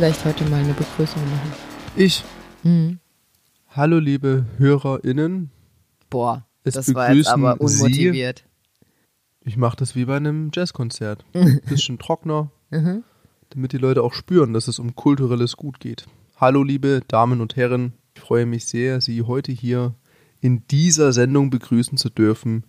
vielleicht heute mal eine Begrüßung machen? Ich. Hm. Hallo, liebe HörerInnen. Boah, Es das war jetzt aber unmotiviert. Ich mache das wie bei einem Jazzkonzert. Bisschen trockener, Mhm. damit die Leute auch spüren, dass es um kulturelles Gut geht. Hallo, liebe Damen und Herren. Ich freue mich sehr, Sie heute hier in dieser Sendung begrüßen zu dürfen.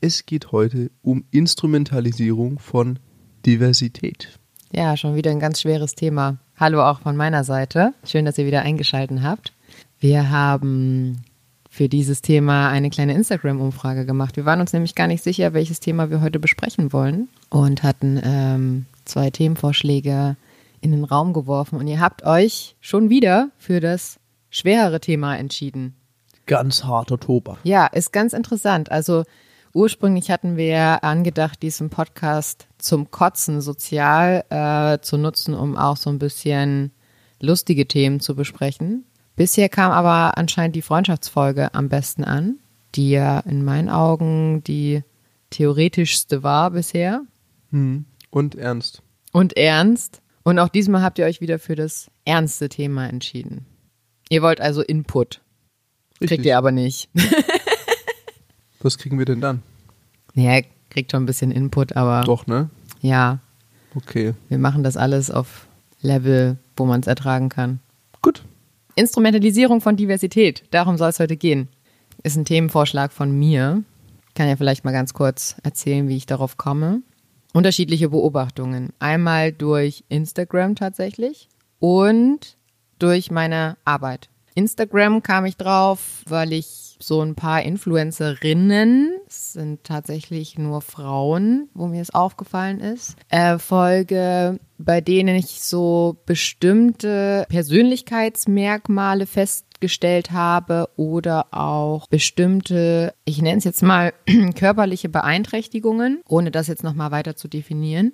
Es geht heute um Instrumentalisierung von Diversität. Ja, schon wieder ein ganz schweres Thema. Hallo auch von meiner Seite. Schön, dass ihr wieder eingeschaltet habt. Wir haben für dieses Thema eine kleine Instagram-Umfrage gemacht. Wir waren uns nämlich gar nicht sicher, welches Thema wir heute besprechen wollen und hatten ähm, zwei Themenvorschläge in den Raum geworfen. Und ihr habt euch schon wieder für das schwerere Thema entschieden. Ganz harter Tobak. Ja, ist ganz interessant. Also ursprünglich hatten wir angedacht, diesen Podcast zum Kotzen sozial äh, zu nutzen, um auch so ein bisschen lustige Themen zu besprechen. Bisher kam aber anscheinend die Freundschaftsfolge am besten an, die ja in meinen Augen die theoretischste war bisher. Hm. Und ernst. Und ernst. Und auch diesmal habt ihr euch wieder für das ernste Thema entschieden. Ihr wollt also Input. Kriegt Richtig. ihr aber nicht. Was kriegen wir denn dann? Ja, kriegt schon ein bisschen Input, aber Doch, ne? ja, Okay. wir machen das alles auf Level, wo man es ertragen kann. Gut. Instrumentalisierung von Diversität, darum soll es heute gehen. Ist ein Themenvorschlag von mir. Kann ja vielleicht mal ganz kurz erzählen, wie ich darauf komme. Unterschiedliche Beobachtungen. Einmal durch Instagram tatsächlich und durch meine Arbeit. Instagram kam ich drauf, weil ich so ein paar Influencerinnen, es sind tatsächlich nur Frauen, wo mir es aufgefallen ist, äh, folge, bei denen ich so bestimmte Persönlichkeitsmerkmale festgestellt habe oder auch bestimmte, ich nenne es jetzt mal körperliche Beeinträchtigungen, ohne das jetzt nochmal weiter zu definieren,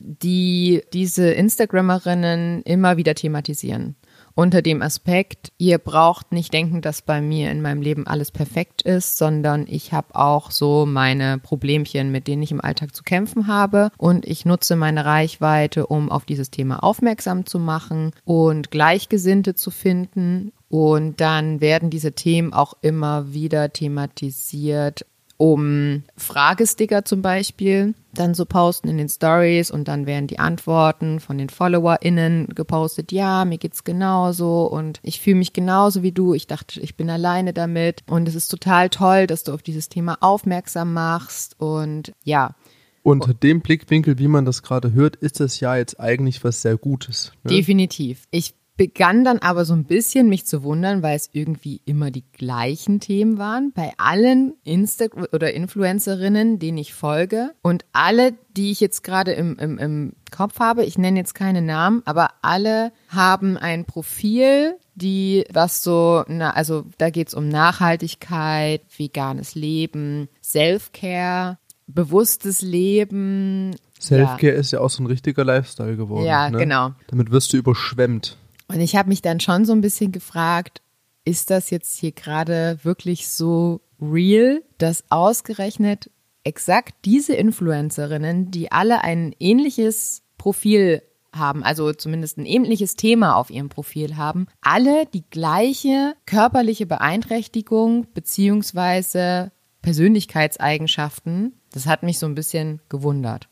die diese Instagrammerinnen immer wieder thematisieren unter dem Aspekt, ihr braucht nicht denken, dass bei mir in meinem Leben alles perfekt ist, sondern ich habe auch so meine Problemchen, mit denen ich im Alltag zu kämpfen habe und ich nutze meine Reichweite, um auf dieses Thema aufmerksam zu machen und Gleichgesinnte zu finden. Und dann werden diese Themen auch immer wieder thematisiert um Fragesticker zum Beispiel dann so posten in den Stories und dann werden die Antworten von den FollowerInnen gepostet. Ja, mir geht's genauso und ich fühle mich genauso wie du. Ich dachte, ich bin alleine damit und es ist total toll, dass du auf dieses Thema aufmerksam machst und ja, Unter dem Blickwinkel, wie man das gerade hört, ist das ja jetzt eigentlich was sehr Gutes. Ne? Definitiv. Ich begann dann aber so ein bisschen mich zu wundern, weil es irgendwie immer die gleichen Themen waren bei allen Insta oder Influencerinnen, denen ich folge und alle, die ich jetzt gerade im, im, im Kopf habe, ich nenne jetzt keine Namen, aber alle haben ein Profil, die was so, na, also da geht's um Nachhaltigkeit, veganes Leben, Self-Care, bewusstes Leben. Selfcare ist ja auch so ein richtiger Lifestyle geworden. Ja, ne? genau. Damit wirst du überschwemmt. Und ich habe mich dann schon so ein bisschen gefragt, ist das jetzt hier gerade wirklich so real, dass ausgerechnet exakt diese Influencerinnen, die alle ein ähnliches Profil haben, also zumindest ein ähnliches Thema auf ihrem Profil haben, alle die gleiche körperliche Beeinträchtigung beziehungsweise Persönlichkeitseigenschaften. Das hat mich so ein bisschen gewundert.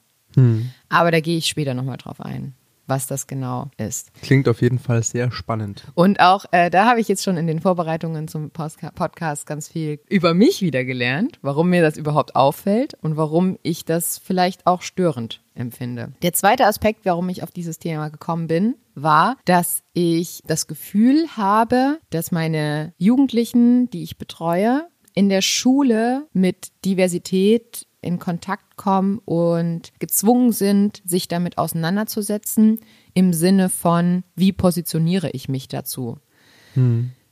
Aber da gehe ich später nochmal drauf ein, was das genau ist. Klingt auf jeden Fall sehr spannend. Und auch äh, da habe ich jetzt schon in den Vorbereitungen zum Postka- Podcast ganz viel über mich wieder gelernt, warum mir das überhaupt auffällt und warum ich das vielleicht auch störend empfinde. Der zweite Aspekt, warum ich auf dieses Thema gekommen bin, war, dass ich das Gefühl habe, dass meine Jugendlichen, die ich betreue, in der Schule mit Diversität in Kontakt kommen und gezwungen sind, sich damit auseinanderzusetzen, im Sinne von, wie positioniere ich mich dazu.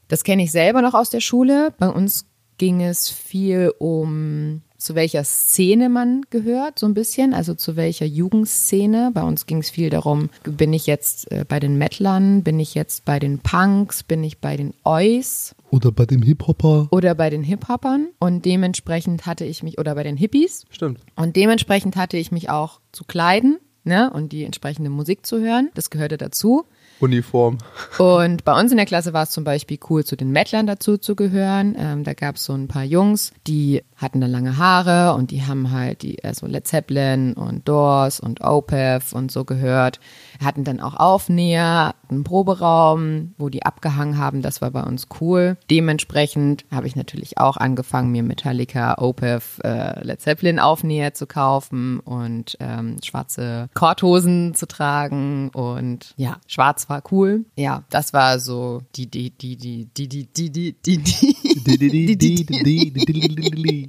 Das kenne ich selber noch aus der Schule. Bei uns ging es viel um, zu welcher Szene man gehört, so ein bisschen, also zu welcher Jugendszene. Bei uns ging es viel darum, bin ich jetzt äh, bei den Metlern, bin ich jetzt bei den Punks, bin ich bei den Ois Oder bei dem Hip-Hopper. oder bei den Hip-Hoppern. Und dementsprechend hatte ich mich, oder bei den Hippies. Stimmt. Und dementsprechend hatte ich mich auch zu kleiden ne, und die entsprechende Musik zu hören. Das gehörte dazu. Uniform. Und bei uns in der Klasse war es zum Beispiel cool, zu den Mettlern dazu zu gehören. Ähm, da gab es so ein paar Jungs, die hatten dann lange Haare und die haben halt die, also Led Zeppelin und Doors und Opeth und so gehört. Hatten dann auch Aufnäher, einen Proberaum, wo die abgehangen haben. Das war bei uns cool. Dementsprechend habe ich natürlich auch angefangen, mir Metallica, Opeth, äh, Led Zeppelin Aufnäher zu kaufen und ähm, schwarze Korthosen zu tragen und ja, schwarz war cool. Ja, das war so die, die, die, die, die, die, die, die, die, die, die,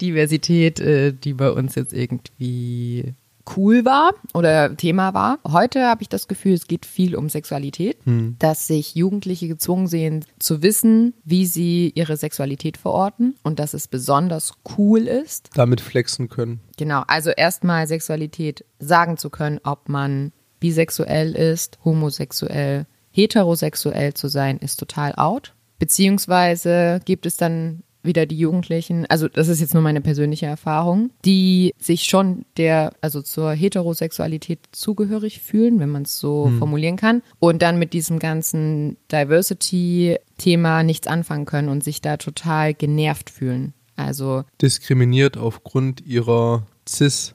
Diversität, äh, die bei uns jetzt irgendwie cool war oder Thema war. Heute habe ich das Gefühl, es geht viel um Sexualität, hm. dass sich Jugendliche gezwungen sehen zu wissen, wie sie ihre Sexualität verorten und dass es besonders cool ist. Damit flexen können. Genau, also erstmal Sexualität sagen zu können, ob man bisexuell ist, homosexuell, heterosexuell zu sein, ist total out. Beziehungsweise gibt es dann wieder die Jugendlichen, also das ist jetzt nur meine persönliche Erfahrung, die sich schon der, also zur Heterosexualität zugehörig fühlen, wenn man es so hm. formulieren kann, und dann mit diesem ganzen Diversity-Thema nichts anfangen können und sich da total genervt fühlen. Also diskriminiert aufgrund ihrer cis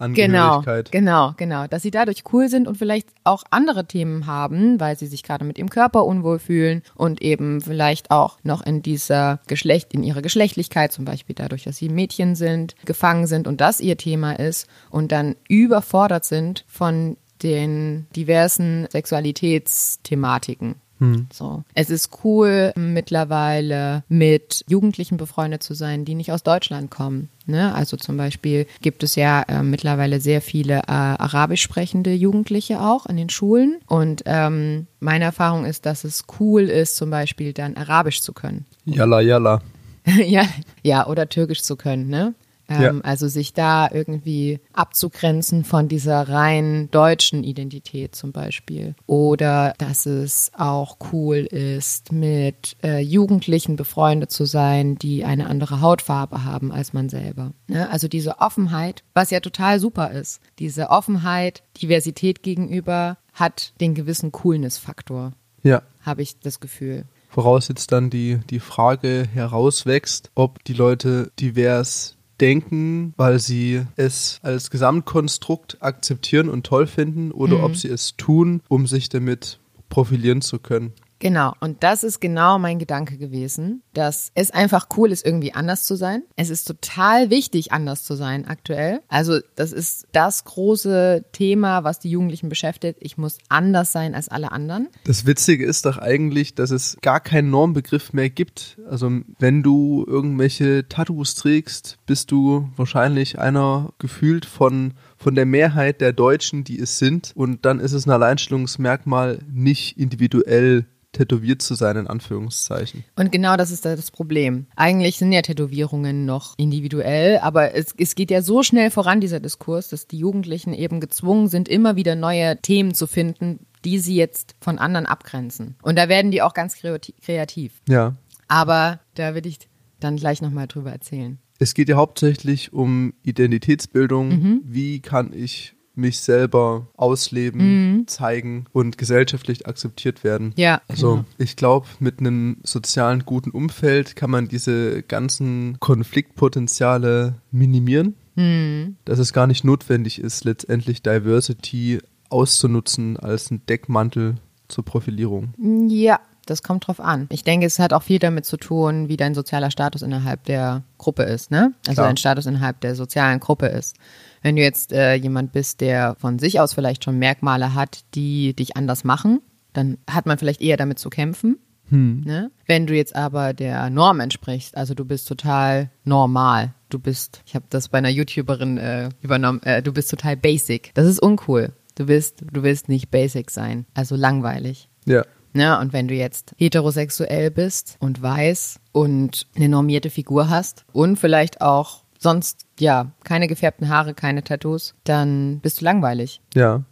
Genau, genau, genau. Dass sie dadurch cool sind und vielleicht auch andere Themen haben, weil sie sich gerade mit ihrem Körper unwohl fühlen und eben vielleicht auch noch in dieser Geschlecht, in ihrer Geschlechtlichkeit, zum Beispiel dadurch, dass sie Mädchen sind, gefangen sind und das ihr Thema ist und dann überfordert sind von den diversen Sexualitätsthematiken. Hm. So. Es ist cool, mittlerweile mit Jugendlichen befreundet zu sein, die nicht aus Deutschland kommen. Ne? Also zum Beispiel gibt es ja äh, mittlerweile sehr viele äh, arabisch sprechende Jugendliche auch in den Schulen. Und ähm, meine Erfahrung ist, dass es cool ist, zum Beispiel dann Arabisch zu können. Yalla, yalla. ja, ja, oder Türkisch zu können, ne? Ähm, ja. Also sich da irgendwie abzugrenzen von dieser rein deutschen Identität zum Beispiel. Oder dass es auch cool ist, mit äh, Jugendlichen befreundet zu sein, die eine andere Hautfarbe haben als man selber. Ne? Also diese Offenheit, was ja total super ist. Diese Offenheit, Diversität gegenüber hat den gewissen Coolness-Faktor. Ja. Habe ich das Gefühl woraus jetzt dann die, die Frage herauswächst, ob die Leute divers denken, weil sie es als Gesamtkonstrukt akzeptieren und toll finden oder mhm. ob sie es tun, um sich damit profilieren zu können. Genau, und das ist genau mein Gedanke gewesen, dass es einfach cool ist, irgendwie anders zu sein. Es ist total wichtig, anders zu sein aktuell. Also das ist das große Thema, was die Jugendlichen beschäftigt. Ich muss anders sein als alle anderen. Das Witzige ist doch eigentlich, dass es gar keinen Normbegriff mehr gibt. Also wenn du irgendwelche Tattoos trägst, bist du wahrscheinlich einer gefühlt von von der Mehrheit der Deutschen, die es sind. Und dann ist es ein Alleinstellungsmerkmal, nicht individuell tätowiert zu sein, in Anführungszeichen. Und genau das ist das Problem. Eigentlich sind ja Tätowierungen noch individuell, aber es, es geht ja so schnell voran, dieser Diskurs, dass die Jugendlichen eben gezwungen sind, immer wieder neue Themen zu finden, die sie jetzt von anderen abgrenzen. Und da werden die auch ganz kreativ. Ja. Aber da will ich dann gleich nochmal drüber erzählen. Es geht ja hauptsächlich um Identitätsbildung. Mhm. Wie kann ich mich selber ausleben, mhm. zeigen und gesellschaftlich akzeptiert werden. Ja. Also genau. ich glaube, mit einem sozialen guten Umfeld kann man diese ganzen Konfliktpotenziale minimieren. Mhm. Dass es gar nicht notwendig ist, letztendlich Diversity auszunutzen als ein Deckmantel zur Profilierung. Ja, das kommt drauf an. Ich denke, es hat auch viel damit zu tun, wie dein sozialer Status innerhalb der Gruppe ist, ne? Also Klar. dein Status innerhalb der sozialen Gruppe ist. Wenn du jetzt äh, jemand bist, der von sich aus vielleicht schon Merkmale hat, die dich anders machen, dann hat man vielleicht eher damit zu kämpfen. Hm. Ne? Wenn du jetzt aber der Norm entsprichst, also du bist total normal, du bist, ich habe das bei einer YouTuberin äh, übernommen, äh, du bist total basic. Das ist uncool. Du willst, du willst nicht basic sein, also langweilig. Ja. Ne? Und wenn du jetzt heterosexuell bist und weiß und eine normierte Figur hast und vielleicht auch sonst, ja, keine gefärbten Haare, keine Tattoos, dann bist du langweilig. Ja.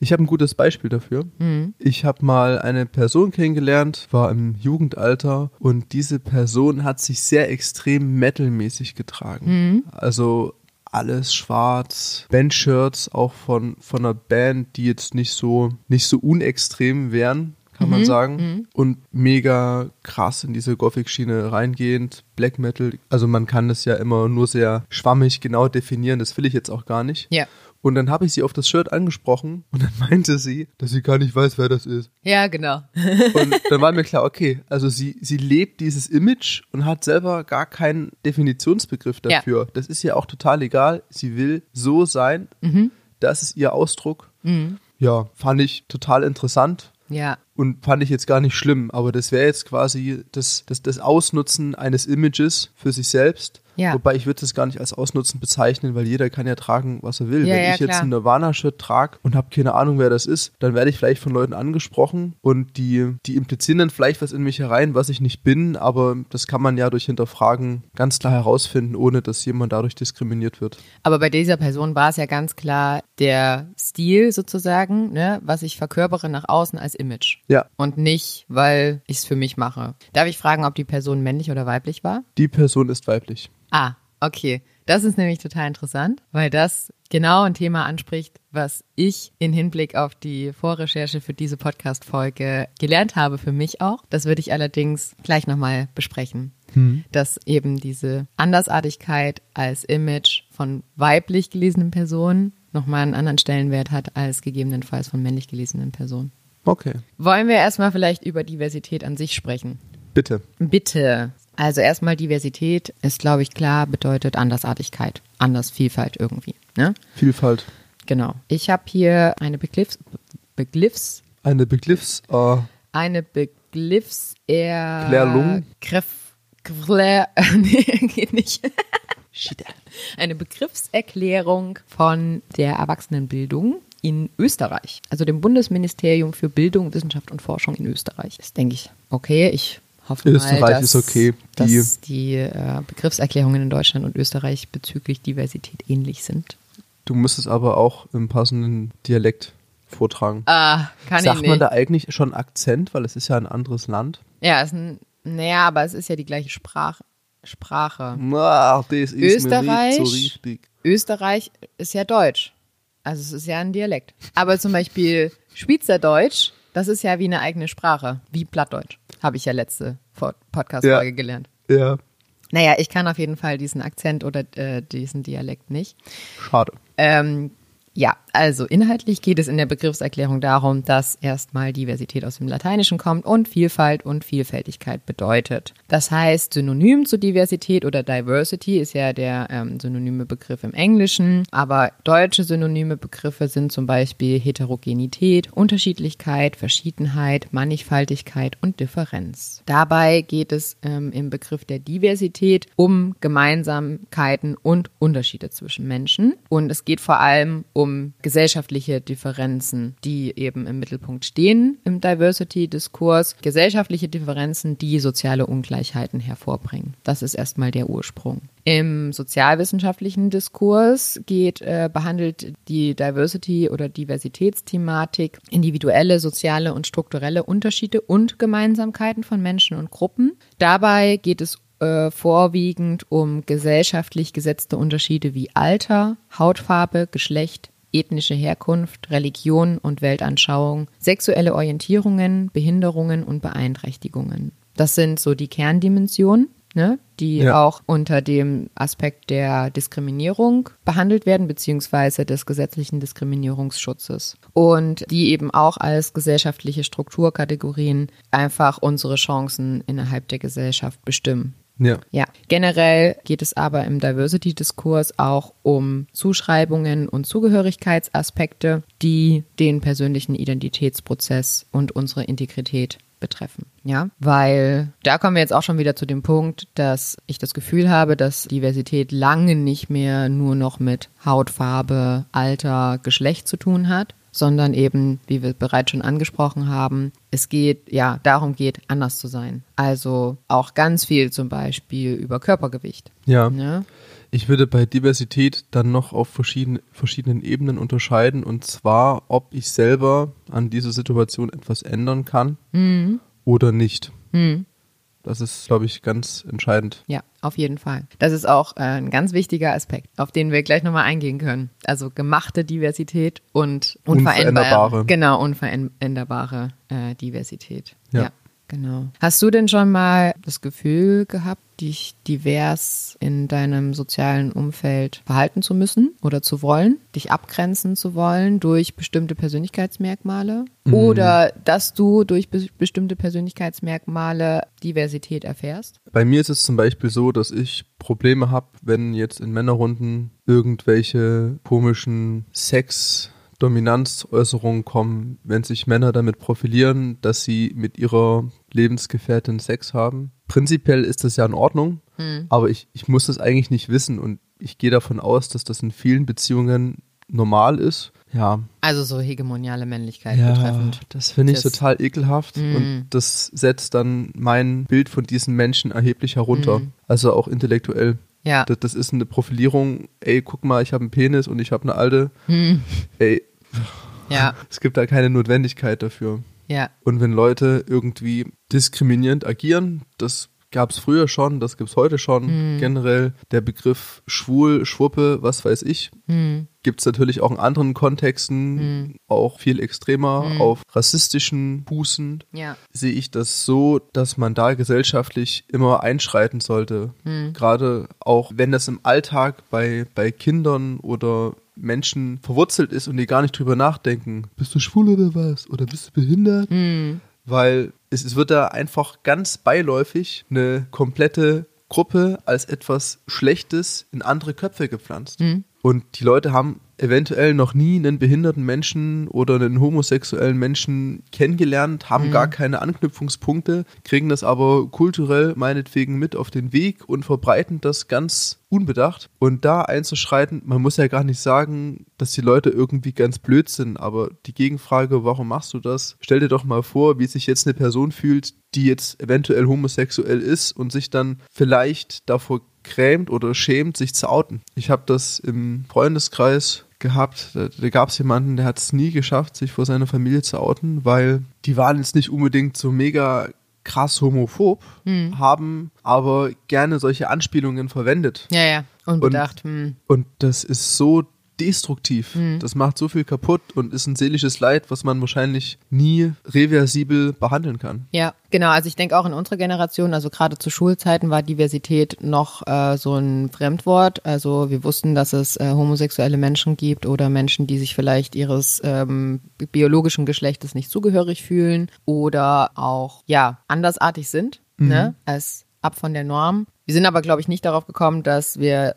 Ich habe ein gutes Beispiel dafür. Mhm. Ich habe mal eine Person kennengelernt, war im Jugendalter und diese Person hat sich sehr extrem metalmäßig getragen. Mhm. Also alles schwarz. Bandshirts auch von, von einer Band, die jetzt nicht so, nicht so unextrem wären, kann man sagen. Und mega krass in diese Gothic-Schiene reingehend. Black Metal, also man kann das ja immer nur sehr schwammig genau definieren, das will ich jetzt auch gar nicht. Ja. Und dann habe ich sie auf das Shirt angesprochen und dann meinte sie, dass sie gar nicht weiß, wer das ist. Ja, genau. Und dann war mir klar, okay, also sie, sie lebt dieses Image und hat selber gar keinen Definitionsbegriff Ja. dafür. Das ist ihr auch total egal. Sie will so sein. Das ist ihr Ausdruck. Ja, fand ich total interessant Ja. und fand ich jetzt gar nicht schlimm. Aber das wäre jetzt quasi das, das, das Ausnutzen eines Images für sich selbst. Ja. Wobei ich würde das gar nicht als Ausnutzen bezeichnen, weil jeder kann ja tragen, was er will. Ja, Wenn ja, ich jetzt klar. ein Nirvana-Shirt trage und habe keine Ahnung, wer das ist, dann werde ich vielleicht von Leuten angesprochen und die, die implizieren dann vielleicht was in mich herein, was ich nicht bin, aber das kann man ja durch Hinterfragen ganz klar herausfinden, ohne dass jemand dadurch diskriminiert wird. Aber bei dieser Person war es ja ganz klar der Stil sozusagen, ne, was ich verkörpere nach außen als Image. Ja, Und nicht, weil ich es für mich mache. Darf ich fragen, ob die Person männlich oder weiblich war? die Person ist weiblich. Ah, okay. Das ist nämlich total interessant, weil das genau ein Thema anspricht, was ich in Hinblick auf die Vorrecherche für diese Podcast-Folge gelernt habe, für mich auch. Das würde ich allerdings gleich nochmal besprechen. Dass eben diese Andersartigkeit als Image von weiblich gelesenen Personen nochmal einen anderen Stellenwert hat als gegebenenfalls von männlich gelesenen Personen. Okay, Wollen wir erstmal vielleicht über Diversität an sich sprechen? bitte. Bitte. Also erstmal Diversität ist, glaube ich, klar, bedeutet Andersartigkeit, anders Vielfalt irgendwie. Ne? Vielfalt. Genau. Ich habe hier eine Begriffs, Begriffs, Eine Begriffs... Äh, eine Begriffs Klärung? Griff, Klär, nee, geht nicht. Eine Begriffserklärung von der Erwachsenenbildung in Österreich, also dem Bundesministerium für Bildung, Wissenschaft und Forschung in Österreich. Das denke ich, okay, ich hoffe Österreich mal, dass, ist okay. dass Die- die äh, Begriffserklärungen in Deutschland und Österreich bezüglich Diversität ähnlich sind. du musst es aber auch im passenden Dialekt vortragen. Ah, kann Sagt ich nicht. man da eigentlich schon Akzent, weil es ist ja ein anderes Land? ja, ist ein, naja, aber es ist ja die gleiche Sprach, Sprache. Na, das ist Österreich? so richtig. Österreich ist ja Deutsch. Also es ist ja ein Dialekt. Aber zum Beispiel Schweizerdeutsch, das ist ja wie eine eigene Sprache, wie Plattdeutsch. Habe ich ja letzte Podcast-Folge Ja. gelernt. Ja, Naja, ich kann auf jeden Fall diesen Akzent oder äh, diesen Dialekt nicht. schade. Ähm, ja, also inhaltlich geht es in der Begriffserklärung darum, dass erstmal Diversität aus dem Lateinischen kommt und Vielfalt und Vielfältigkeit bedeutet. Das heißt, Synonym zu Diversität oder Diversity ist ja der ähm, synonyme Begriff im Englischen, aber deutsche synonyme Begriffe sind zum Beispiel Heterogenität, Unterschiedlichkeit, Verschiedenheit, Mannigfaltigkeit und Differenz. Dabei geht es ähm, im Begriff der Diversität um Gemeinsamkeiten und Unterschiede zwischen Menschen und es geht vor allem um gesellschaftliche Differenzen, die eben im Mittelpunkt stehen im Diversity-Diskurs. Gesellschaftliche Differenzen, die soziale Ungleichheiten hervorbringen. Das ist erstmal der Ursprung. Im sozialwissenschaftlichen Diskurs geht, äh, behandelt die Diversity- oder Diversitätsthematik individuelle, soziale und strukturelle Unterschiede und Gemeinsamkeiten von Menschen und Gruppen. Dabei geht es äh, vorwiegend um gesellschaftlich gesetzte Unterschiede wie Alter, Hautfarbe, Geschlecht, ethnische Herkunft, Religion und Weltanschauung, sexuelle Orientierungen, Behinderungen und Beeinträchtigungen. Das sind so die Kerndimensionen, ne, die Ja. auch unter dem Aspekt der Diskriminierung behandelt werden, beziehungsweise des gesetzlichen Diskriminierungsschutzes. Und die eben auch als gesellschaftliche Strukturkategorien einfach unsere Chancen innerhalb der Gesellschaft bestimmen. Ja. Ja, generell geht es aber im Diversity-Diskurs auch um Zuschreibungen und Zugehörigkeitsaspekte, die den persönlichen Identitätsprozess und unsere Integrität betreffen. Ja, weil da kommen wir jetzt auch schon wieder zu dem Punkt, dass ich das Gefühl habe, dass Diversität lange nicht mehr nur noch mit Hautfarbe, Alter, Geschlecht zu tun hat, sondern eben, wie wir bereits schon angesprochen haben, es geht, ja, darum geht, anders zu sein. Also auch ganz viel zum Beispiel über Körpergewicht. Ja. Ne? Ich würde bei Diversität dann noch auf verschiedene, verschiedenen Ebenen unterscheiden und zwar, ob ich selber an dieser Situation etwas ändern kann oder nicht. Das ist, glaube ich, ganz entscheidend. Ja, auf jeden Fall. Das ist auch äh, ein ganz wichtiger Aspekt, auf den wir gleich nochmal eingehen können. Also gemachte Diversität und unveränderbare. Genau, unveränderbare äh, Diversität. Ja. ja. Genau. Hast du denn schon mal das Gefühl gehabt, dich divers in deinem sozialen Umfeld verhalten zu müssen oder zu wollen, dich abgrenzen zu wollen durch bestimmte Persönlichkeitsmerkmale mhm. oder dass du durch be bestimmte Persönlichkeitsmerkmale Diversität erfährst? Bei mir ist es zum Beispiel so, dass ich Probleme habe, wenn jetzt in Männerrunden irgendwelche komischen Sex Dominanzäußerungen kommen, wenn sich Männer damit profilieren, dass sie mit ihrer Lebensgefährtin Sex haben. Prinzipiell ist das ja in Ordnung, hm. aber ich, ich muss das eigentlich nicht wissen und ich gehe davon aus, dass das in vielen Beziehungen normal ist. Ja. Also so hegemoniale Männlichkeit ja, betreffend. Das finde ich total ekelhaft mm. und das setzt dann mein Bild von diesen Menschen erheblich herunter. Mm. Also auch intellektuell. Ja. Das, das, ist eine Profilierung, ey, guck mal, ich habe einen Penis und ich habe eine alte. Mm. Ey, ja. es gibt da keine Notwendigkeit dafür. Ja. Und wenn Leute irgendwie diskriminierend agieren, das gab es früher schon, das gibt es heute schon. Mhm. Generell der Begriff schwul, Schwuppe, was weiß ich, mhm. gibt es natürlich auch in anderen Kontexten, mhm. auch viel extremer, mhm. auf rassistischen Bußen. Ja. Sehe ich das so, dass man da gesellschaftlich immer einschreiten sollte. Mhm. Gerade auch, wenn das im Alltag bei, bei Kindern oder Menschen verwurzelt ist und die gar nicht drüber nachdenken, bist du schwul oder was? Oder bist du behindert? Mhm. Weil es, es wird da einfach ganz beiläufig eine komplette Gruppe als etwas Schlechtes in andere Köpfe gepflanzt. Mhm. Und die Leute haben eventuell noch nie einen behinderten Menschen oder einen homosexuellen Menschen kennengelernt, haben mhm. gar keine Anknüpfungspunkte, kriegen das aber kulturell meinetwegen mit auf den Weg und verbreiten das ganz unbedacht. Und da einzuschreiten, man muss ja gar nicht sagen, dass die Leute irgendwie ganz blöd sind, aber die Gegenfrage, warum machst du das? Stell dir doch mal vor, wie sich jetzt eine Person fühlt, die jetzt eventuell homosexuell ist und sich dann vielleicht davor grämt oder schämt, sich zu outen. Ich habe das im Freundeskreis gehabt. Da, da gab es jemanden, der hat es nie geschafft, sich vor seiner Familie zu outen, weil die waren jetzt nicht unbedingt so mega krass homophob, hm. haben aber gerne solche Anspielungen verwendet. Ja, ja, unbedacht. Und, hm. und das ist so destruktiv. Mhm. Das macht so viel kaputt und ist ein seelisches Leid, was man wahrscheinlich nie reversibel behandeln kann. Ja, genau. Also ich denke auch in unserer Generation, also gerade zu Schulzeiten war Diversität noch äh, so ein Fremdwort. Also wir wussten, dass es äh, homosexuelle Menschen gibt oder Menschen, die sich vielleicht ihres ähm, biologischen Geschlechtes nicht zugehörig fühlen oder auch ja andersartig sind. Mhm. Ne, als ab von der Norm. Wir sind aber, glaube ich, nicht darauf gekommen, dass wir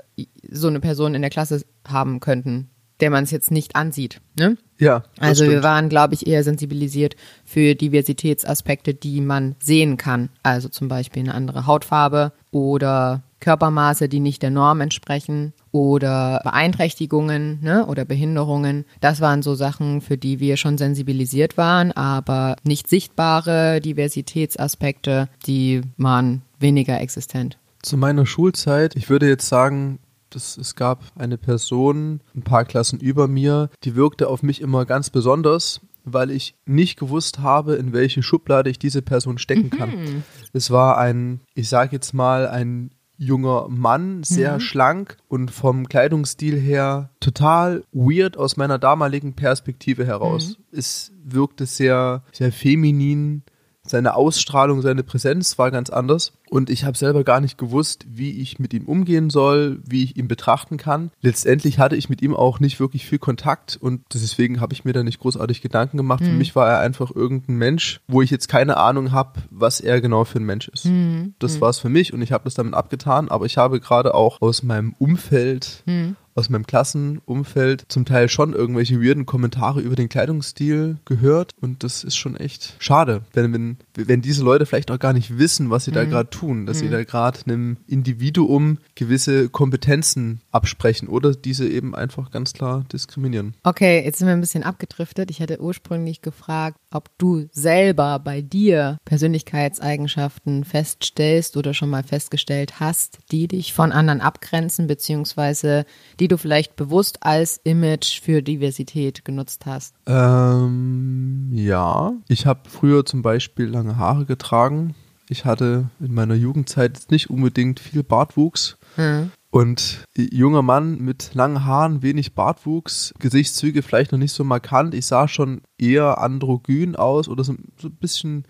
so eine Person in der Klasse haben könnten, der man es jetzt nicht ansieht. Ne? Ja. Also stimmt. wir waren, glaube ich, eher sensibilisiert für Diversitätsaspekte, die man sehen kann. Also zum Beispiel eine andere Hautfarbe oder Körpermaße, die nicht der Norm entsprechen oder Beeinträchtigungen ne, oder Behinderungen. Das waren so Sachen, für die wir schon sensibilisiert waren, aber nicht sichtbare Diversitätsaspekte, die waren weniger existent. Zu meiner Schulzeit, ich würde jetzt sagen, das, es gab eine Person, ein paar Klassen über mir, die wirkte auf mich immer ganz besonders, weil ich nicht gewusst habe, in welche Schublade ich diese Person stecken kann. Mhm. Es war ein, ich sage jetzt mal, ein junger Mann, sehr mhm. schlank und vom Kleidungsstil her total weird aus meiner damaligen Perspektive heraus. Mhm. Es wirkte sehr, sehr feminin, seine Ausstrahlung, seine Präsenz war ganz anders. Und ich habe selber gar nicht gewusst, wie ich mit ihm umgehen soll, wie ich ihn betrachten kann. Letztendlich hatte ich mit ihm auch nicht wirklich viel Kontakt und deswegen habe ich mir da nicht großartig Gedanken gemacht. Mhm. Für mich war er einfach irgendein Mensch, wo ich jetzt keine Ahnung habe, was er genau für ein Mensch ist. Mhm. Das mhm. war es für mich und ich habe das damit abgetan. Aber ich habe gerade auch aus meinem Umfeld mhm aus meinem Klassenumfeld zum Teil schon irgendwelche weirden Kommentare über den Kleidungsstil gehört. Und das ist schon echt schade, wenn, wenn, wenn diese Leute vielleicht auch gar nicht wissen, was sie mhm. da gerade tun, dass mhm. sie da gerade einem Individuum gewisse Kompetenzen absprechen oder diese eben einfach ganz klar diskriminieren. Okay, jetzt sind wir ein bisschen abgedriftet. Ich hatte ursprünglich gefragt, ob du selber bei dir Persönlichkeitseigenschaften feststellst oder schon mal festgestellt hast, die dich von anderen abgrenzen, beziehungsweise die die du vielleicht bewusst als Image für Diversität genutzt hast? Ähm, ja. Ich habe früher zum Beispiel lange Haare getragen. Ich hatte in meiner Jugendzeit nicht unbedingt viel Bartwuchs. Hm. Und junger Mann mit langen Haaren, wenig Bartwuchs, Gesichtszüge vielleicht noch nicht so markant. Ich sah schon eher androgyn aus oder so, so ein bisschen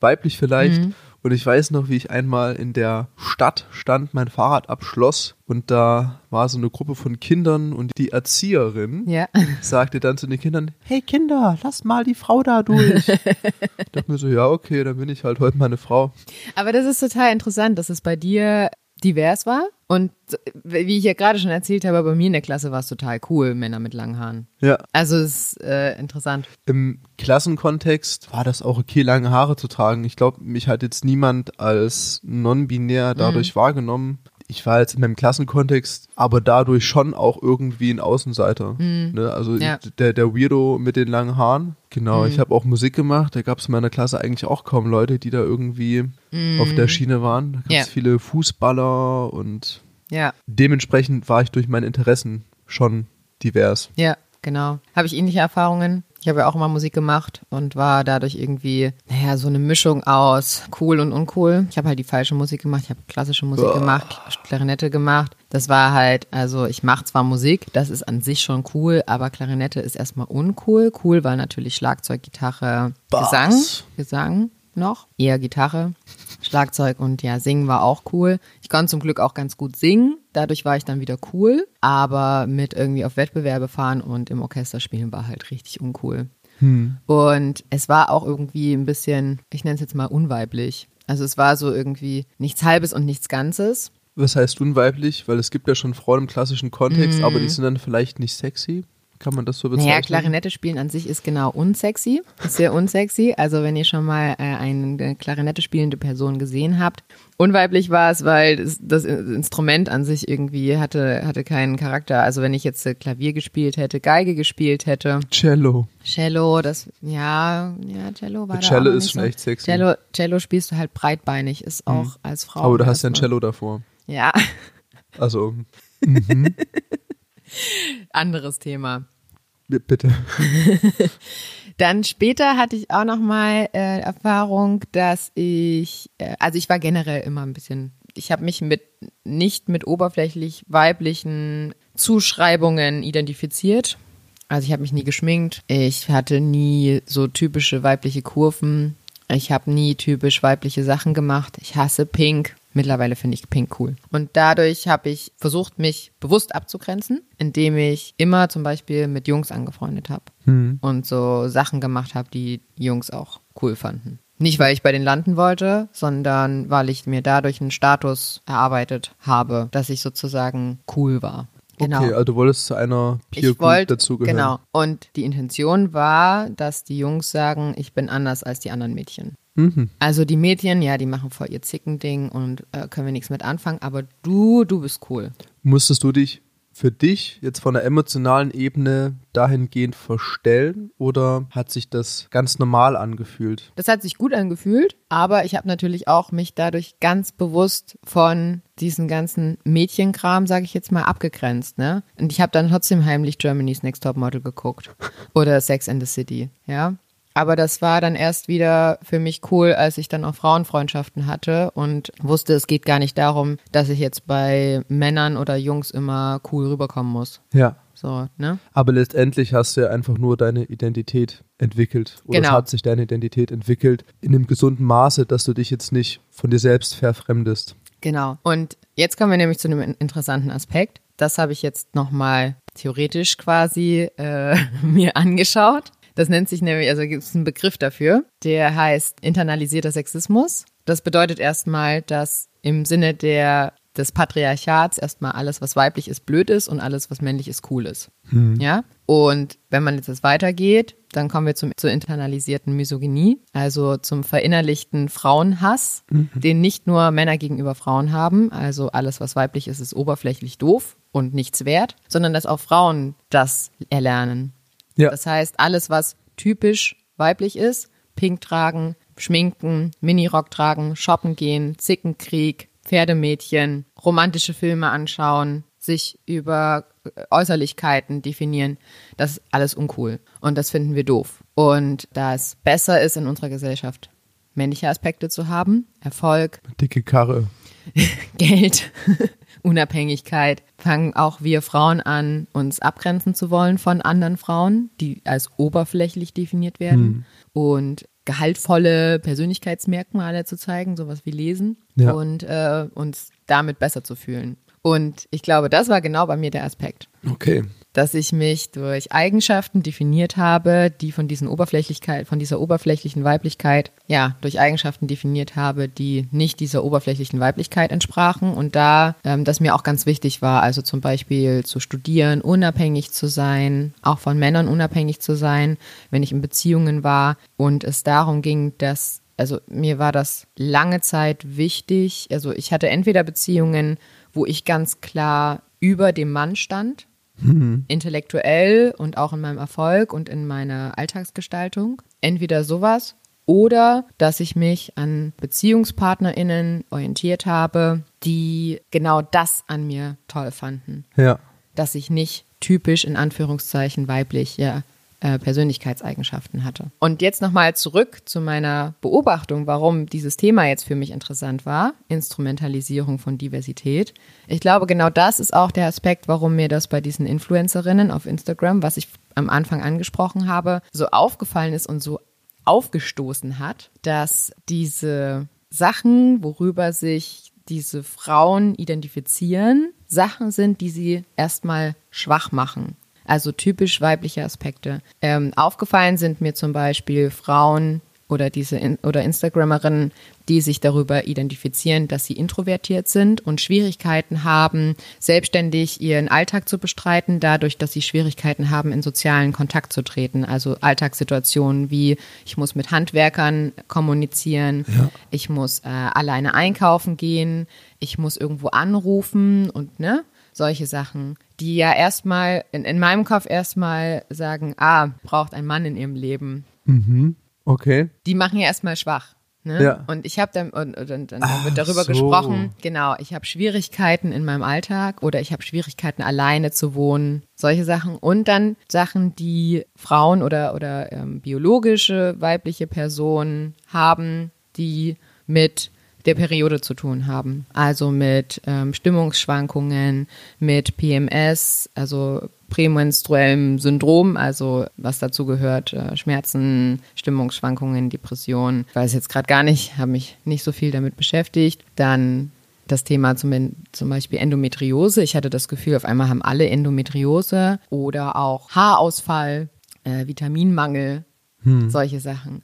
weiblich vielleicht. Mhm. Und ich weiß noch, wie ich einmal in der Stadt stand, mein Fahrrad abschloss und da war so eine Gruppe von Kindern und die Erzieherin Ja. sagte dann zu den Kindern, hey Kinder, lasst mal die Frau da durch. ich dachte mir so, ja, okay, dann bin ich halt heute meine Frau. Aber das ist total interessant, dass es bei dir divers war. Und wie ich ja gerade schon erzählt habe, bei mir in der Klasse war es total cool, Männer mit langen Haaren. Ja. Also es ist äh, interessant. Im Klassenkontext war das auch okay, lange Haare zu tragen. Ich glaube, mich hat jetzt niemand als non-binär dadurch wahrgenommen. Ich war jetzt in meinem Klassenkontext, aber dadurch schon auch irgendwie ein Außenseiter. Ne? Also Ja. der, der Weirdo mit den langen Haaren. Genau, ich habe auch Musik gemacht. Da gab es in meiner Klasse eigentlich auch kaum Leute, die da irgendwie auf der Schiene waren. Da gab es Ja. viele Fußballer und Ja, dementsprechend war ich durch meine Interessen schon divers. ja, genau. Habe ich ähnliche Erfahrungen. Ich habe ja auch immer Musik gemacht und war dadurch irgendwie, naja, so eine Mischung aus cool und uncool. Ich habe halt die falsche Musik gemacht. Ich habe klassische Musik gemacht, Klarinette gemacht. Das war halt, also ich mache zwar Musik, das ist an sich schon cool, aber Klarinette ist erstmal uncool. Cool war natürlich Schlagzeug, Gitarre, Bass. Gesang. Gesang noch, eher Gitarre, Schlagzeug und ja, singen war auch cool. Ich konnte zum Glück auch ganz gut singen, dadurch war ich dann wieder cool, aber mit irgendwie auf Wettbewerbe fahren und im Orchester spielen war halt richtig uncool. Und es war auch irgendwie ein bisschen, ich nenne es jetzt mal unweiblich. Also es war so irgendwie nichts Halbes und nichts Ganzes. Was heißt unweiblich? Weil es gibt ja schon Frauen im klassischen Kontext, aber die sind dann vielleicht nicht sexy. Kann man das so bezeichnen? Mhm. Naja, Klarinette spielen an sich ist genau unsexy, ist sehr unsexy. Also wenn ihr schon mal äh, eine Klarinette spielende Person gesehen habt. Unweiblich war es, weil das, das Instrument an sich irgendwie hatte, hatte keinen Charakter. Also wenn ich jetzt äh, Klavier gespielt hätte, Geige gespielt hätte, Cello. Cello, das, ja, ja, Cello war da Cello noch ist schon so. echt sexy. Cello, Cello spielst du halt breitbeinig, ist auch als Frau. aber du hast ja ein Cello davor. Ja, Also, anderes Thema. bitte. Dann später hatte ich auch noch mal äh, Erfahrung, dass ich, äh, also ich war generell immer ein bisschen, ich habe mich mit nicht mit oberflächlich weiblichen Zuschreibungen identifiziert. Also ich habe mich nie geschminkt, ich hatte nie so typische weibliche Kurven, ich habe nie typisch weibliche Sachen gemacht. Ich hasse Pink. Mittlerweile finde ich Pink cool. Und dadurch habe ich versucht, mich bewusst abzugrenzen, indem ich immer zum Beispiel mit Jungs angefreundet habe und so Sachen gemacht habe, die Jungs auch cool fanden. Nicht, weil ich bei denen landen wollte, sondern weil ich mir dadurch einen Status erarbeitet habe, dass ich sozusagen cool war. Genau. Okay, also du wolltest zu einer Peer Group dazugehören. genau. Und die Intention war, dass die Jungs sagen, ich bin anders als die anderen Mädchen. Mhm. Also die Mädchen, ja, die machen voll ihr Zickending und äh, können wir nichts mit anfangen, aber du, du bist cool. Musstest du dich für dich jetzt von der emotionalen Ebene dahingehend verstellen oder hat sich das ganz normal angefühlt? Das hat sich gut angefühlt, aber ich habe natürlich auch mich dadurch ganz bewusst von diesen ganzen Mädchenkram, sage ich jetzt mal, abgegrenzt. Ne? Und ich habe dann trotzdem heimlich Germany's Next Top Model geguckt oder Sex and the City, ja. Aber das war dann erst wieder für mich cool, als ich dann auch Frauenfreundschaften hatte und wusste, es geht gar nicht darum, dass ich jetzt bei Männern oder Jungs immer cool rüberkommen muss. Ja. So, ne? Aber letztendlich hast du ja einfach nur deine Identität entwickelt. Oder es Genau. hat sich deine Identität entwickelt in einem gesunden Maße, dass du dich jetzt nicht von dir selbst verfremdest. Genau. Und jetzt kommen wir nämlich zu einem in- interessanten Aspekt. Das habe ich jetzt nochmal theoretisch quasi äh, mir angeschaut. Das nennt sich nämlich, also gibt es einen Begriff dafür, der heißt internalisierter Sexismus. Das bedeutet erstmal, dass im Sinne der, des Patriarchats erstmal alles, was weiblich ist, blöd ist und alles, was männlich ist, cool ist. Ja? Und wenn man jetzt das weitergeht, dann kommen wir zum, zur internalisierten Misogynie, also zum verinnerlichten Frauenhass, den nicht nur Männer gegenüber Frauen haben, also alles, was weiblich ist, ist oberflächlich doof und nichts wert, sondern dass auch Frauen das erlernen. Ja. Das heißt, alles, was typisch weiblich ist, pink tragen, schminken, Minirock tragen, shoppen gehen, Zickenkrieg, Pferdemädchen, romantische Filme anschauen, sich über äh, Äußerlichkeiten definieren, das ist alles uncool. Und das finden wir doof. Und da es besser ist in unserer Gesellschaft, männliche Aspekte zu haben. Erfolg, Dicke Karre. Geld, Unabhängigkeit. Fangen auch wir Frauen an, uns abgrenzen zu wollen von anderen Frauen, die als oberflächlich definiert werden. Und gehaltvolle Persönlichkeitsmerkmale zu zeigen, sowas wie Lesen Ja. und äh, uns damit besser zu fühlen. Und ich glaube, das war genau bei mir der Aspekt Okay. dass ich mich durch Eigenschaften definiert habe, die von diesen Oberflächlichkeit, von dieser oberflächlichen Weiblichkeit, ja, durch Eigenschaften definiert habe, die nicht dieser oberflächlichen Weiblichkeit entsprachen und da, ähm, das mir auch ganz wichtig war, also zum Beispiel zu studieren, unabhängig zu sein, auch von Männern unabhängig zu sein, wenn ich in Beziehungen war und es darum ging, dass also mir war das lange Zeit wichtig. Also ich hatte entweder Beziehungen, wo ich ganz klar über dem Mann stand, intellektuell und auch in meinem Erfolg und in meiner Alltagsgestaltung. Entweder sowas oder dass ich mich an BeziehungspartnerInnen orientiert habe, die genau das an mir toll fanden. Ja. Dass ich nicht typisch in Anführungszeichen weibliche äh, Persönlichkeitseigenschaften hatte. Und jetzt nochmal zurück zu meiner Beobachtung, warum dieses Thema jetzt für mich interessant war, Instrumentalisierung von Diversität. Ich glaube, genau das ist auch der Aspekt, warum mir das bei diesen Influencerinnen auf Instagram, was ich am Anfang angesprochen habe, so aufgefallen ist und so aufgestoßen hat, dass diese Sachen, worüber sich diese Frauen identifizieren, Sachen sind, die sie erstmal schwach machen. Also typisch weibliche Aspekte. Ähm, aufgefallen sind mir zum Beispiel Frauen oder diese in, oder Instagrammerinnen, die sich darüber identifizieren, dass sie introvertiert sind und Schwierigkeiten haben, selbstständig ihren Alltag zu bestreiten, dadurch, dass sie Schwierigkeiten haben, in sozialen Kontakt zu treten. Also Alltagssituationen wie ich muss mit Handwerkern kommunizieren, ich muss äh, alleine einkaufen gehen, ich muss irgendwo anrufen und ne solche Sachen, die ja erstmal in, in meinem Kopf erstmal sagen, ah, braucht ein Mann in ihrem Leben. Okay. Die machen ja erstmal schwach. Ne? Ja. Und ich habe dann, und, und, und dann Ach wird darüber so. gesprochen, genau, ich habe Schwierigkeiten in meinem Alltag oder ich habe Schwierigkeiten alleine zu wohnen, solche Sachen. Und dann Sachen, die Frauen oder, oder ähm, biologische weibliche Personen haben, die mit der Periode zu tun haben. Also mit ähm, Stimmungsschwankungen, mit PMS, also prämenstruellem Syndrom, also was dazu gehört, äh, Schmerzen, Stimmungsschwankungen, Depressionen. Ich weiß jetzt gerade gar nicht, habe mich nicht so viel damit beschäftigt. Dann das Thema zum, zum Beispiel Endometriose. Ich hatte das Gefühl, auf einmal haben alle Endometriose oder auch Haarausfall, äh, Vitaminmangel, solche Sachen.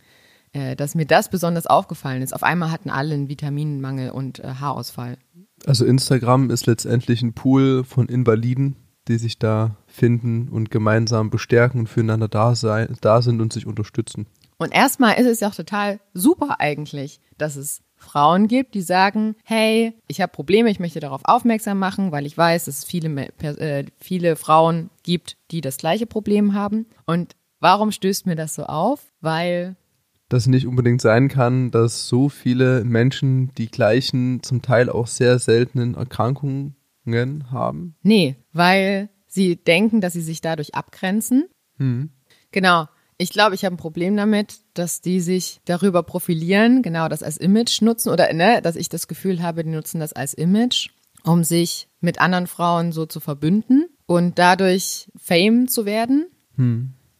Äh, dass mir das besonders aufgefallen ist. Auf einmal hatten alle einen Vitaminmangel und äh, Haarausfall. Also Instagram ist letztendlich ein Pool von Invaliden, die sich da finden und gemeinsam bestärken und füreinander da, sein, da sind und sich unterstützen. Und erstmal ist es ja auch total super eigentlich, dass es Frauen gibt, die sagen, hey, ich habe Probleme, ich möchte darauf aufmerksam machen, weil ich weiß, dass es viele, äh, viele Frauen gibt, die das gleiche Problem haben. Und warum stößt mir das so auf? Weil Dass nicht unbedingt sein kann, dass so viele Menschen die gleichen, zum Teil auch sehr seltenen Erkrankungen haben. Nee, weil sie denken, dass sie sich dadurch abgrenzen. Genau. Ich glaube, ich habe ein Problem damit, dass die sich darüber profilieren, genau das als Image nutzen oder ne, dass ich das Gefühl habe, die nutzen das als Image, um sich mit anderen Frauen so zu verbünden und dadurch Fame zu werden.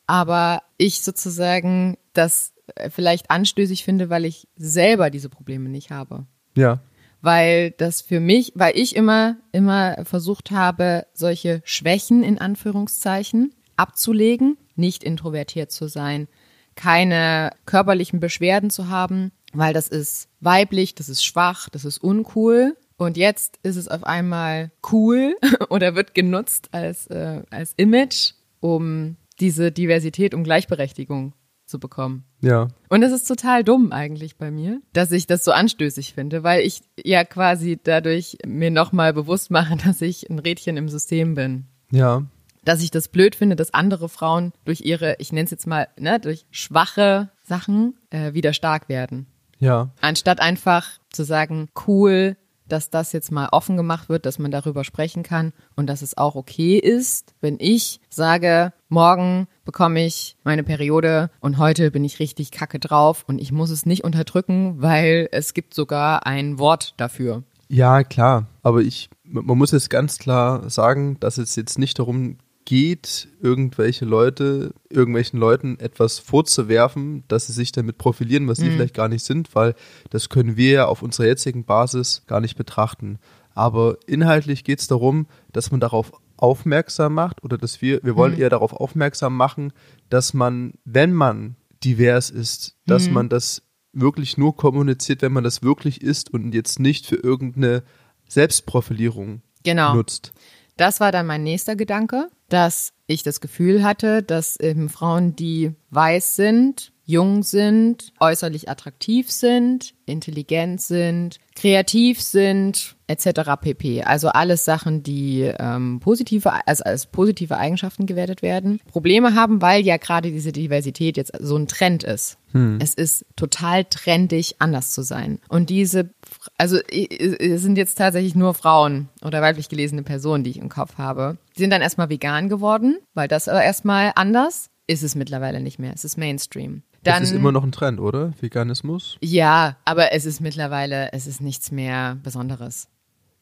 Aber ich sozusagen das vielleicht anstößig finde, weil ich selber diese Probleme nicht habe Ja. weil das für mich, weil ich immer, immer versucht habe, solche Schwächen in Anführungszeichen abzulegen, nicht introvertiert zu sein, keine körperlichen Beschwerden zu haben, weil das ist weiblich, das ist schwach, das ist uncool. Und jetzt ist es auf einmal cool oder wird genutzt als, äh, als Image, um diese Diversität, um Gleichberechtigung zu bekommen. Ja. Und es ist total dumm eigentlich bei mir, dass ich das so anstößig finde, weil ich ja quasi dadurch mir nochmal bewusst mache, dass ich ein Rädchen im System bin. Ja. Dass ich das blöd finde, dass andere Frauen durch ihre, ich nenne es jetzt mal, ne, durch schwache Sachen äh, wieder stark werden. Ja. Anstatt einfach zu sagen, cool, dass das jetzt mal offen gemacht wird, dass man darüber sprechen kann und dass es auch okay ist, wenn ich sage, morgen bekomme ich meine Periode und heute bin ich richtig kacke drauf und ich muss es nicht unterdrücken, weil es gibt sogar ein Wort dafür. Ja, klar. Aber ich, man muss jetzt ganz klar sagen, dass es jetzt nicht darum geht, irgendwelche Leute, irgendwelchen Leuten etwas vorzuwerfen, dass sie sich damit profilieren, was sie Mhm. vielleicht gar nicht sind, weil das können wir ja auf unserer jetzigen Basis gar nicht betrachten. Aber inhaltlich geht es darum, dass man darauf aufmerksam macht oder dass wir, wir wollen eher darauf aufmerksam machen, dass man, wenn man divers ist, dass man das wirklich nur kommuniziert, wenn man das wirklich ist und jetzt nicht für irgendeine Selbstprofilierung Genau. nutzt. Das war dann mein nächster Gedanke, dass ich das Gefühl hatte, dass eben Frauen, die weiß sind, jung sind, äußerlich attraktiv sind, intelligent sind, kreativ sind, etc. pp. Also alles Sachen, die ähm, positive, also als positive Eigenschaften gewertet werden, Probleme haben, weil ja gerade diese Diversität jetzt so ein Trend ist. Es ist total trendig, anders zu sein. Und diese, also es sind jetzt tatsächlich nur Frauen oder weiblich gelesene Personen, die ich im Kopf habe. Die sind dann erstmal vegan geworden, weil das war erstmal anders. Ist es mittlerweile nicht mehr. Es ist Mainstream. Dann, das ist immer noch ein Trend, oder? Veganismus? ja, aber es ist mittlerweile, es ist nichts mehr Besonderes.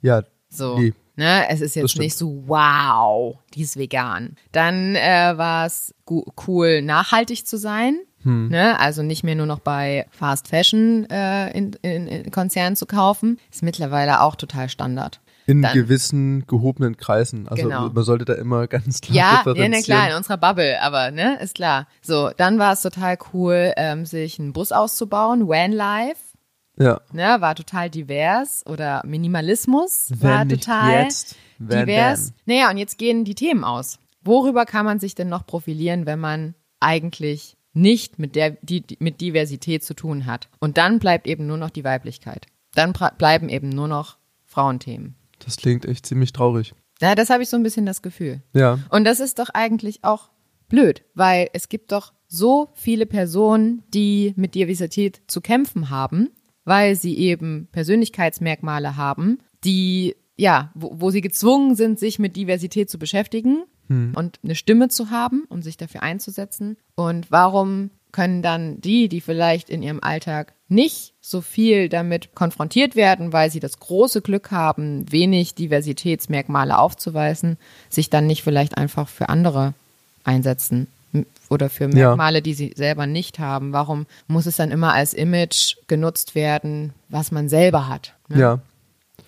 Ja. So. Nee. Ne, es ist jetzt nicht so, wow, die ist vegan. Dann äh, war es cool, nachhaltig zu sein. Hm. Ne? Also nicht mehr nur noch bei Fast Fashion äh, in, in, in Konzernen zu kaufen. Ist mittlerweile auch total Standard. In Dann- gewissen gehobenen Kreisen. Also Genau. man sollte da immer ganz klar Ja, ja, differenzieren. na klar, in unserer Bubble, aber ne, ist klar. So, dann war es total cool, ähm, sich einen Bus auszubauen, Vanlife. Ja. Ne, war total divers oder Minimalismus war Wenn nicht total jetzt, divers. dann. Naja, und jetzt gehen die Themen aus. Worüber kann man sich denn noch profilieren, wenn man eigentlich nicht mit der die, mit Diversität zu tun hat? Und dann bleibt eben nur noch die Weiblichkeit. Dann bleiben eben nur noch Frauenthemen. Das klingt echt ziemlich traurig. Ja, das habe ich so ein bisschen das Gefühl. Ja. Und das ist doch eigentlich auch blöd, weil es gibt doch so viele Personen, die mit Diversität zu kämpfen haben, weil sie eben Persönlichkeitsmerkmale haben, die, ja, wo, wo sie gezwungen sind, sich mit Diversität zu beschäftigen und eine Stimme zu haben, um sich dafür einzusetzen. Und warum können dann die, die vielleicht in ihrem Alltag nicht so viel damit konfrontiert werden, weil sie das große Glück haben, wenig Diversitätsmerkmale aufzuweisen, sich dann nicht vielleicht einfach für andere einsetzen oder für Ja. Merkmale, die sie selber nicht haben. Warum muss es dann immer als Image genutzt werden, was man selber hat? ne? Ja.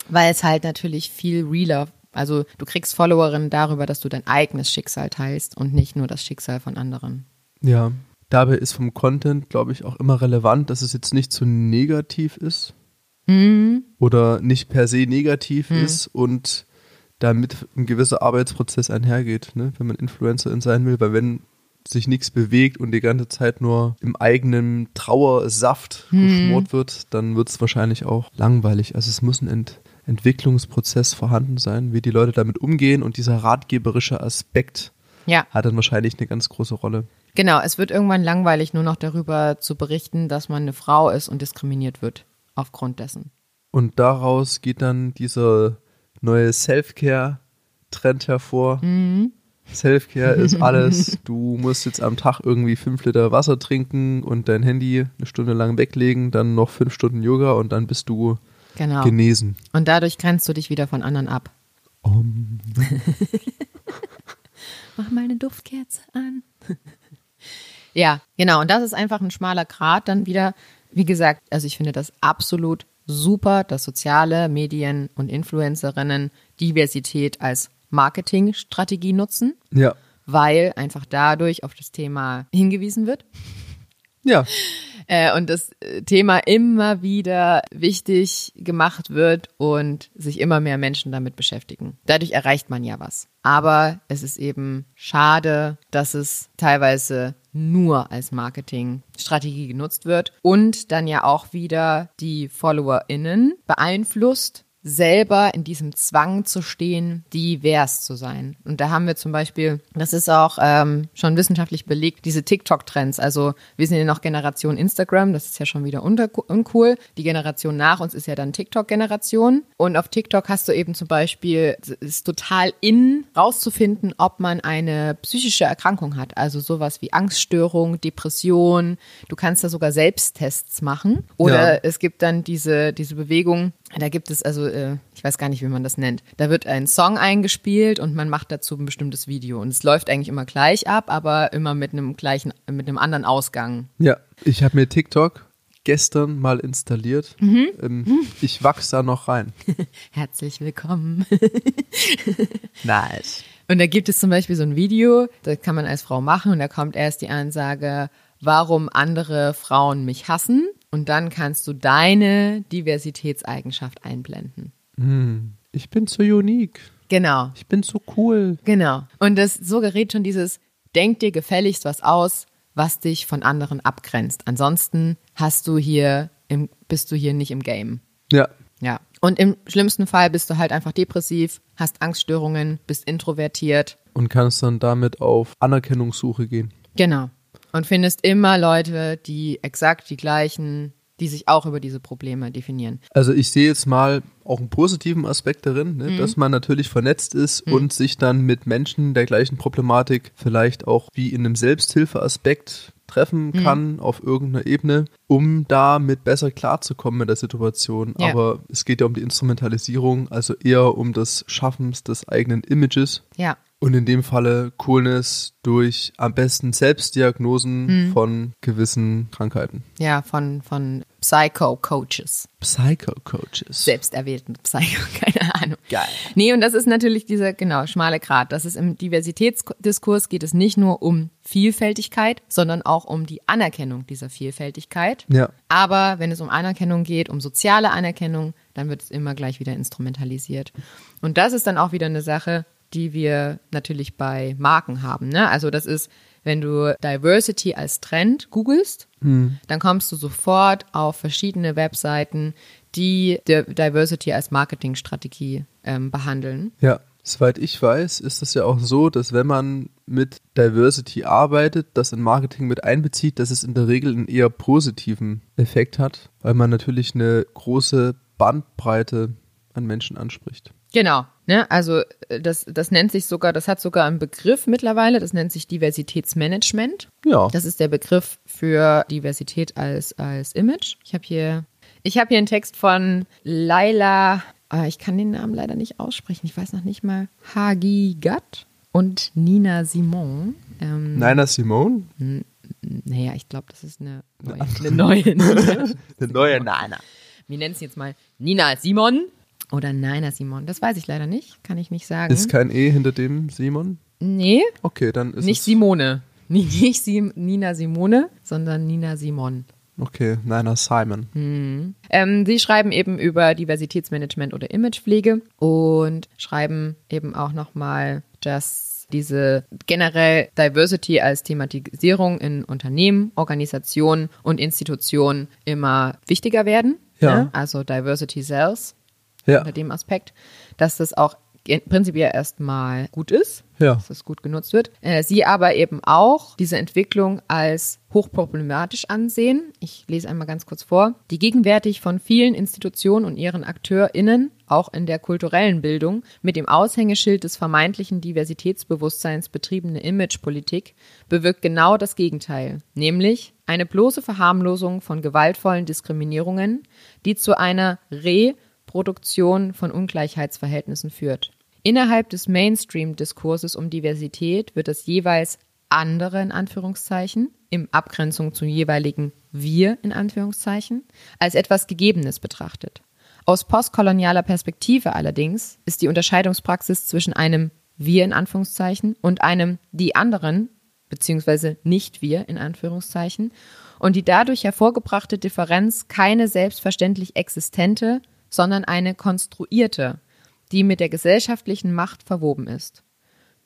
Weil es halt natürlich viel realer, also du kriegst Followerinnen darüber, dass du dein eigenes Schicksal teilst und nicht nur das Schicksal von anderen. Ja. Dabei ist vom Content, glaube ich, auch immer relevant, dass es jetzt nicht zu negativ ist. Mhm. Oder nicht per se negativ ist und damit ein gewisser Arbeitsprozess einhergeht, ne? wenn man Influencerin sein will. Weil wenn sich nichts bewegt und die ganze Zeit nur im eigenen Trauersaft Mhm. geschmort wird, dann wird es wahrscheinlich auch langweilig. Also es muss ein Ent Entwicklungsprozess vorhanden sein, wie die Leute damit umgehen und dieser ratgeberische Aspekt Ja, hat dann wahrscheinlich eine ganz große Rolle. Genau. Es wird irgendwann langweilig, nur noch darüber zu berichten, dass man eine Frau ist und diskriminiert wird aufgrund dessen. Und daraus geht dann dieser neue Self-Care-Trend hervor. Self-Care ist alles. Du musst jetzt am Tag irgendwie fünf Liter Wasser trinken und dein Handy eine Stunde lang weglegen, dann noch fünf Stunden Yoga und dann bist du Genau. genesen. Und dadurch grenzt du dich wieder von anderen ab. Um, Mach mal eine Duftkerze an. Ja, genau. Und das ist einfach ein schmaler Grat dann wieder. Wie gesagt, also ich finde das absolut super, dass soziale Medien und Influencerinnen Diversität als Marketingstrategie nutzen, ja. weil einfach dadurch auf das Thema hingewiesen wird. Ja. Äh, und das äh, Thema immer wieder wichtig gemacht wird und sich immer mehr Menschen damit beschäftigen. Dadurch erreicht man ja was. Aber es ist eben schade, dass es teilweise nur als Marketingstrategie genutzt wird und dann ja auch wieder die FollowerInnen beeinflusst, selber in diesem Zwang zu stehen, divers zu sein. Und da haben wir zum Beispiel, das ist auch ähm, schon wissenschaftlich belegt, diese TikTok-Trends. Also wir sind ja noch Generation Instagram, das ist ja schon wieder uncool. Die Generation nach uns ist ja dann TikTok-Generation. Und auf TikTok hast du eben zum Beispiel, es ist total in, rauszufinden, ob man eine psychische Erkrankung hat. Also sowas wie Angststörung, Depression. Du kannst da sogar Selbsttests machen. Oder ja. es gibt dann diese, diese Bewegung, da gibt es also, äh, ich weiß gar nicht, wie man das nennt. Da wird ein Song eingespielt und man macht dazu ein bestimmtes Video. Und es läuft eigentlich immer gleich ab, aber immer mit einem gleichen, mit einem anderen Ausgang. Ja, ich habe mir TikTok gestern mal installiert. Mhm. Ähm, ich wachse da noch rein. Herzlich willkommen. nice. Und da gibt es zum Beispiel so ein Video, das kann man als Frau machen und da kommt erst die Ansage, warum andere Frauen mich hassen. Und dann kannst du deine Diversitätseigenschaft einblenden. Hm, ich bin so unique. Genau. Ich bin so cool. Genau. Und das so gerät schon dieses, denk dir gefälligst was aus, was dich von anderen abgrenzt. Ansonsten hast du hier im, bist du hier nicht im Game. Ja. Ja. Und im schlimmsten Fall bist du halt einfach depressiv, hast Angststörungen, bist introvertiert. Und kannst dann damit auf Anerkennungssuche gehen. Genau und findest immer Leute, die exakt die gleichen, die sich auch über diese Probleme definieren. Also ich sehe jetzt mal auch einen positiven Aspekt darin, ne, mhm. dass man natürlich vernetzt ist mhm. und sich dann mit Menschen der gleichen Problematik vielleicht auch wie in einem Selbsthilfeaspekt treffen mhm. kann mhm. auf irgendeiner Ebene, um damit besser klarzukommen mit der Situation. Ja. Aber es geht ja um die Instrumentalisierung, also eher um das Schaffen des eigenen Images. Ja. Und in dem Falle Coolness durch am besten Selbstdiagnosen mhm. von gewissen Krankheiten. Ja, von, von Psycho-Coaches. Psycho-Coaches. Selbsterwählten Psycho, keine Ahnung. Geil. Nee, und das ist natürlich dieser, genau, schmale Grat. Das ist im Diversitätsdiskurs geht es nicht nur um Vielfältigkeit, sondern auch um die Anerkennung dieser Vielfältigkeit. Ja. Aber wenn es um Anerkennung geht, um soziale Anerkennung, dann wird es immer gleich wieder instrumentalisiert. Und das ist dann auch wieder eine Sache, die wir natürlich bei Marken haben. Ne? Also das ist, wenn du Diversity als Trend googelst, hm. dann kommst du sofort auf verschiedene Webseiten, die Diversity als Marketingstrategie ähm, behandeln. Ja. Soweit ich weiß, ist es ja auch so, dass wenn man mit Diversity arbeitet, das in Marketing mit einbezieht, dass es in der Regel einen eher positiven Effekt hat, weil man natürlich eine große Bandbreite an Menschen anspricht. Genau. Ne? Also äh, das, das nennt sich sogar, das hat sogar einen Begriff mittlerweile, das nennt sich Diversitätsmanagement. Ja. Das ist der Begriff für Diversität als, als Image. Ich habe hier, ich habe hier einen Text von Laila, äh, ich kann den Namen leider nicht aussprechen, ich weiß noch nicht mal, Hagi Gatt und Nina Simon. Ähm, Nina Simon? Naja, ich glaube, das ist eine neue. Eine neue, eine neue Nina. Wir nennen es jetzt mal Nina Simon. Oder Nina Simon. Das weiß ich leider nicht. Kann ich nicht sagen. Ist kein E hinter dem Simon? Nee. Okay, dann ist nicht es. Simone. Nicht Sim Nina Simone, sondern Nina Simon. Okay, Nina Simon. Hm. Ähm, sie schreiben eben über Diversitätsmanagement oder Imagepflege und schreiben eben auch nochmal, dass diese generell Diversity als Thematisierung in Unternehmen, Organisationen und Institutionen immer wichtiger werden. Ja. Ne? Also Diversity Cells ja. unter dem Aspekt, dass das auch prinzipiell erstmal gut ist, ja. dass das gut genutzt wird. Äh, sie aber eben auch diese Entwicklung als hochproblematisch ansehen. Ich lese einmal ganz kurz vor. Die gegenwärtig von vielen Institutionen und ihren AkteurInnen, auch in der kulturellen Bildung, mit dem Aushängeschild des vermeintlichen Diversitätsbewusstseins betriebene Imagepolitik bewirkt genau das Gegenteil, nämlich eine bloße Verharmlosung von gewaltvollen Diskriminierungen, die zu einer Re- Produktion von Ungleichheitsverhältnissen führt. Innerhalb des Mainstream-Diskurses um Diversität wird das jeweils andere in Anführungszeichen, im Abgrenzung zum jeweiligen wir in Anführungszeichen, als etwas Gegebenes betrachtet. Aus postkolonialer Perspektive allerdings ist die Unterscheidungspraxis zwischen einem wir in Anführungszeichen und einem die anderen beziehungsweise nicht wir in Anführungszeichen und die dadurch hervorgebrachte Differenz keine selbstverständlich existente, sondern eine konstruierte, die mit der gesellschaftlichen Macht verwoben ist.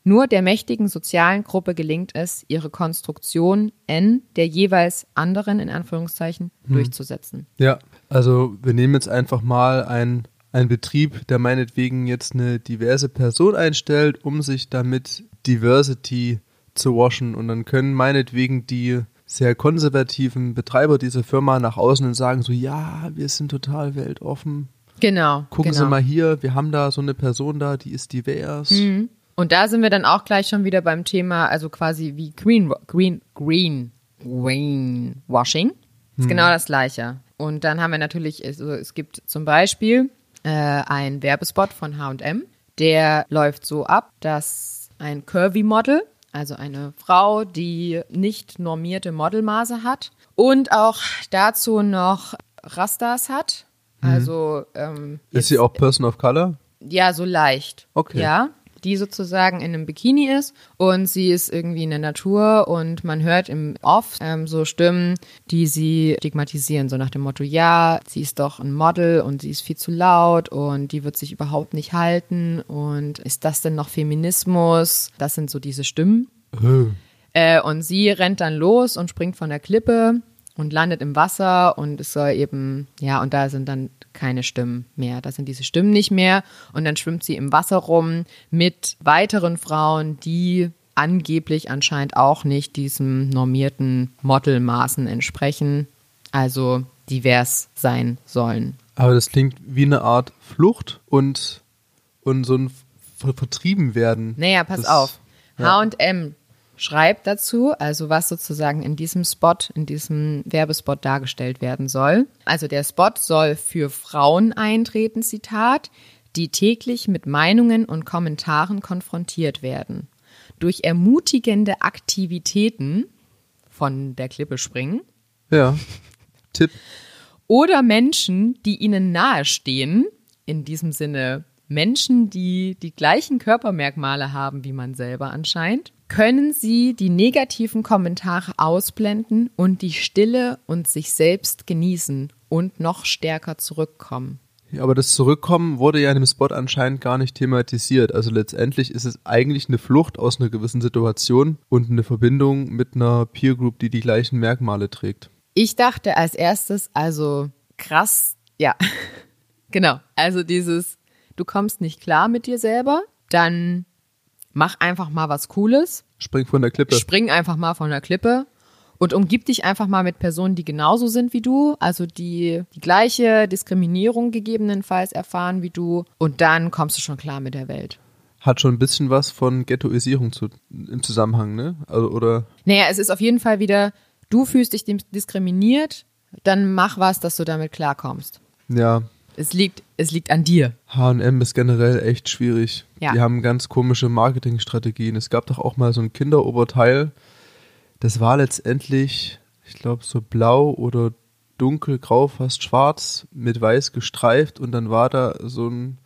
Nur der mächtigen sozialen Gruppe gelingt es, ihre Konstruktion N der jeweils anderen in Anführungszeichen hm. durchzusetzen. Ja, also wir nehmen jetzt einfach mal ein, ein Betrieb, der meinetwegen jetzt eine diverse Person einstellt, um sich damit Diversity zu waschen. Und dann können meinetwegen die sehr konservativen Betreiber dieser Firma nach außen und sagen so, ja, wir sind total weltoffen. Genau. Gucken genau. Sie mal hier, wir haben da so eine Person da, die ist divers. Mhm. Und da sind wir dann auch gleich schon wieder beim Thema, also quasi wie Green, Green, Green, Greenwashing. Ist Hm. genau das Gleiche. Und dann haben wir natürlich, also es gibt zum Beispiel äh, einen Werbespot von H&M, der läuft so ab, dass ein Curvy-Model, also eine Frau, die nicht normierte Modelmaße hat und auch dazu noch Rastas hat, also ähm, Ist sie auch Person of Color? ja, so leicht. Okay. Ja, die sozusagen in einem Bikini ist und sie ist irgendwie in der Natur und man hört im Off ähm, so Stimmen, die sie stigmatisieren, so nach dem Motto, ja, sie ist doch ein Model und sie ist viel zu laut und die wird sich überhaupt nicht halten und ist das denn noch Feminismus? Das sind so diese Stimmen. Äh, und sie rennt dann los und springt von der Klippe und landet im Wasser und es soll eben, ja, und da sind dann keine Stimmen mehr. Da sind diese Stimmen nicht mehr. Und dann schwimmt sie im Wasser rum mit weiteren Frauen, die angeblich anscheinend auch nicht diesem normierten Modelmaßen entsprechen, also divers sein sollen. Aber das klingt wie eine Art Flucht und, und so ein Ver Vertrieben werden. Naja, pass Das- auf. ja. H&M schreibt dazu, also was sozusagen in diesem Spot, in diesem Werbespot dargestellt werden soll. Also der Spot soll für Frauen eintreten, Zitat, die täglich mit Meinungen und Kommentaren konfrontiert werden. Durch ermutigende Aktivitäten von der Klippe springen Ja. Tipp. oder Menschen, die ihnen nahestehen, in diesem Sinne Menschen, die die gleichen Körpermerkmale haben wie man selber anscheinend, können sie die negativen Kommentare ausblenden und die Stille und sich selbst genießen und noch stärker zurückkommen. Ja, aber das Zurückkommen wurde ja in dem Spot anscheinend gar nicht thematisiert. Also letztendlich ist es eigentlich eine Flucht aus einer gewissen Situation und eine Verbindung mit einer Peer Group, die die gleichen Merkmale trägt. Ich dachte als erstes, also krass, ja, genau, also dieses, du kommst nicht klar mit dir selber, dann mach einfach mal was Cooles, Spring von der Klippe. spring einfach mal von der Klippe und umgib dich einfach mal mit Personen, die genauso sind wie du, also die die gleiche Diskriminierung gegebenenfalls erfahren wie du und dann kommst du schon klar mit der Welt. Hat schon ein bisschen was von Ghettoisierung zu, im Zusammenhang, ne? Also, oder Naja, es ist auf jeden Fall wieder, du fühlst dich diskriminiert, dann mach was, dass du damit klarkommst. ja, Es liegt, es liegt an dir. H&M ist generell echt schwierig. Ja. Die haben ganz komische Marketingstrategien. Es gab doch auch mal so ein Kinderoberteil. Das war letztendlich, ich glaube, so blau oder dunkelgrau, fast schwarz, mit weiß gestreift und dann war da so ein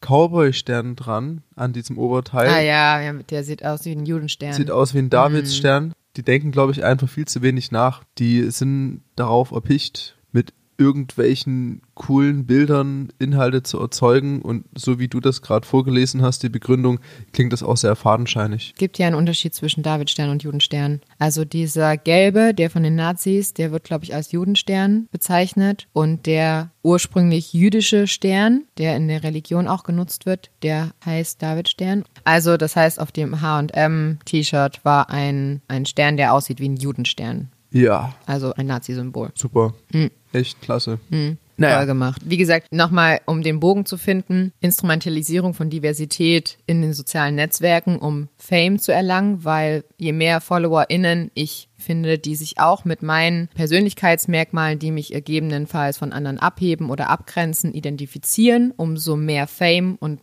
Cowboy-Stern dran an diesem Oberteil. Ah ja, ja, der sieht aus wie ein Judenstern. Sieht aus wie ein Davidsstern. Die denken, glaube ich, einfach viel zu wenig nach. Die sind darauf erpicht, irgendwelchen coolen Bildern Inhalte zu erzeugen. Und so wie du das gerade vorgelesen hast, die Begründung, klingt das auch sehr fadenscheinig. gibt ja einen Unterschied zwischen Davidstern und Judenstern. Also dieser gelbe, der von den Nazis, der wird, glaube ich, als Judenstern bezeichnet. Und der ursprünglich jüdische Stern, der in der Religion auch genutzt wird, der heißt Davidstern. Also das heißt, auf dem H&M-T-Shirt war ein, ein Stern, der aussieht wie ein Judenstern. Ja, Also ein Nazi-Symbol. super. Hm. Echt klasse. Toll gemacht. Wie gesagt, nochmal, um den Bogen zu finden, Instrumentalisierung von Diversität in den sozialen Netzwerken, um Fame zu erlangen, weil je mehr FollowerInnen ich finde, die sich auch mit meinen Persönlichkeitsmerkmalen, die mich gegebenenfalls von anderen abheben oder abgrenzen, identifizieren, umso mehr Fame und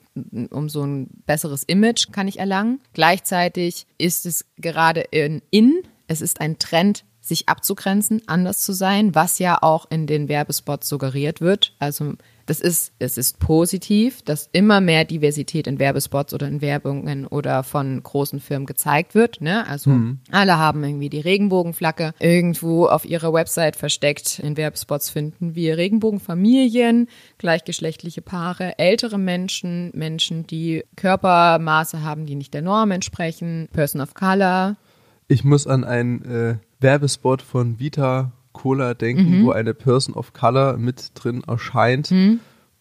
umso ein besseres Image kann ich erlangen. Gleichzeitig ist es gerade in, in es ist ein Trend, sich abzugrenzen, anders zu sein, was ja auch in den Werbespots suggeriert wird. Also das ist, es ist positiv, dass immer mehr Diversität in Werbespots oder in Werbungen oder von großen Firmen gezeigt wird. Ne? Also alle haben irgendwie die Regenbogenflagge irgendwo auf ihrer Website versteckt. In Werbespots finden wir Regenbogenfamilien, gleichgeschlechtliche Paare, ältere Menschen, Menschen, die Körpermaße haben, die nicht der Norm entsprechen, Person of Color. Ich muss an einen äh, Werbespot von Vita Cola denken, Mhm. wo eine Person of Color mit drin erscheint.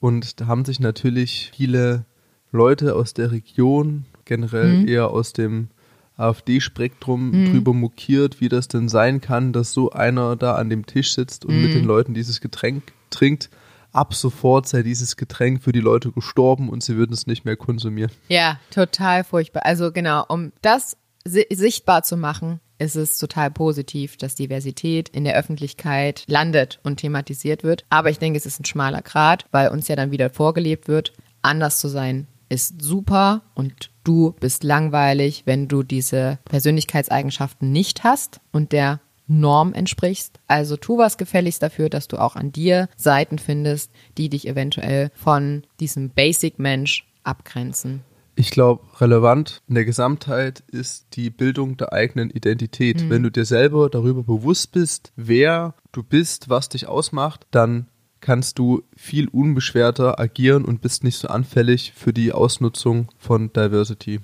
Und da haben sich natürlich viele Leute aus der Region, generell Mhm. eher aus dem AfD-Spektrum, Mhm. drüber mokiert, wie das denn sein kann, dass so einer da an dem Tisch sitzt und Mhm. mit den Leuten dieses Getränk trinkt. Ab sofort sei dieses Getränk für die Leute gestorben und sie würden es nicht mehr konsumieren. Ja, total furchtbar. Also genau, um das si sichtbar zu machen, ist es total positiv, dass Diversität in der Öffentlichkeit landet und thematisiert wird. Aber ich denke, es ist ein schmaler Grat, weil uns ja dann wieder vorgelebt wird, anders zu sein ist super und du bist langweilig, wenn du diese Persönlichkeitseigenschaften nicht hast und der Norm entsprichst. Also tu was gefälligst dafür, dass du auch an dir Seiten findest, die dich eventuell von diesem Basic-Mensch abgrenzen. Ich glaube, relevant in der Gesamtheit ist die Bildung der eigenen Identität. Wenn du dir selber darüber bewusst bist, wer du bist, was dich ausmacht, dann kannst du viel unbeschwerter agieren und bist nicht so anfällig für die Ausnutzung von Diversity.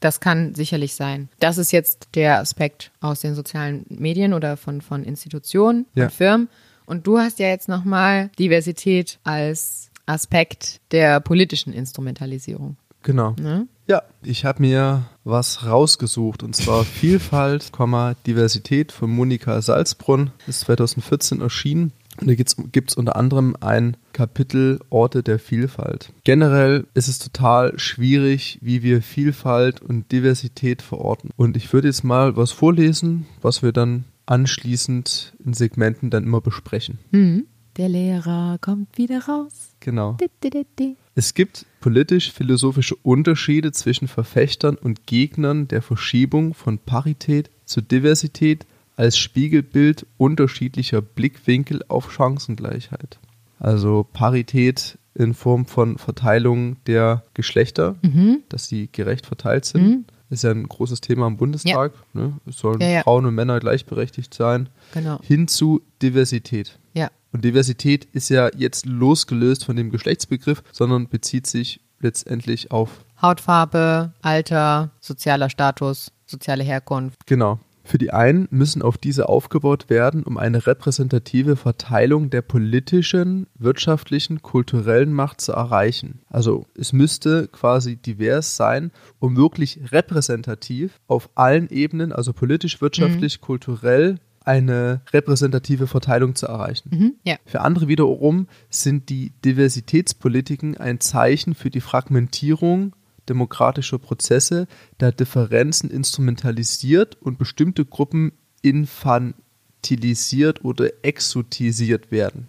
Das kann sicherlich sein. Das ist jetzt der Aspekt aus den sozialen Medien oder von, von Institutionen Ja. und Firmen. Und du hast ja jetzt nochmal Diversität als Aspekt der politischen Instrumentalisierung. Genau. Ne? Ja, ich habe mir was rausgesucht und zwar Vielfalt, Komma, Diversität von Monika Salzbrunn. Ist 2014 erschienen. Und da gibt es unter anderem ein Kapitel Orte der Vielfalt. Generell ist es total schwierig, wie wir Vielfalt und Diversität verorten. Und ich würde jetzt mal was vorlesen, was wir dann anschließend in Segmenten dann immer besprechen. Mhm. Der Lehrer kommt wieder raus. Genau. Di, di, di, di. Es gibt politisch-philosophische Unterschiede zwischen Verfechtern und Gegnern der Verschiebung von Parität zu Diversität als Spiegelbild unterschiedlicher Blickwinkel auf Chancengleichheit. Also Parität in Form von Verteilung der Geschlechter, Mhm. dass sie gerecht verteilt sind. Mhm. Ist ja ein großes Thema im Bundestag. Ne? Es sollen Ja, ja. Frauen und Männer gleichberechtigt sein. Genau. Hin zu Diversität. Ja. Und Diversität ist ja jetzt losgelöst von dem Geschlechtsbegriff, sondern bezieht sich letztendlich auf, Hautfarbe, Alter, sozialer Status, soziale Herkunft. genau. Für die einen müssen auf diese aufgebaut werden, um eine repräsentative Verteilung der politischen, wirtschaftlichen, kulturellen Macht zu erreichen. Also es müsste quasi divers sein, um wirklich repräsentativ auf allen Ebenen, also politisch, wirtschaftlich, kulturell, eine repräsentative Verteilung zu erreichen. Mhm. Ja. Für andere wiederum sind die Diversitätspolitiken ein Zeichen für die Fragmentierung demokratischer Prozesse, da Differenzen instrumentalisiert und bestimmte Gruppen infantilisiert oder exotisiert werden.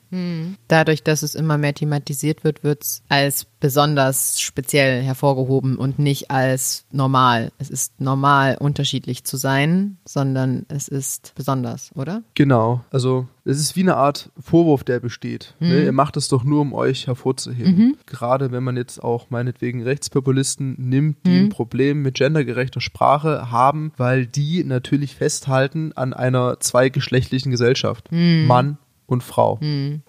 Dadurch, dass es immer mehr thematisiert wird, wird es als besonders speziell hervorgehoben und nicht als normal. Es ist normal, unterschiedlich zu sein, sondern es ist besonders, oder? Genau, also es ist wie eine Art Vorwurf, der besteht. Ne? Ihr macht es doch nur, um euch hervorzuheben. Gerade wenn man jetzt auch meinetwegen Rechtspopulisten nimmt, die ein Problem mit gendergerechter Sprache haben, weil die natürlich festhalten an einer zweigeschlechtlichen Gesellschaft. Mann und Frau.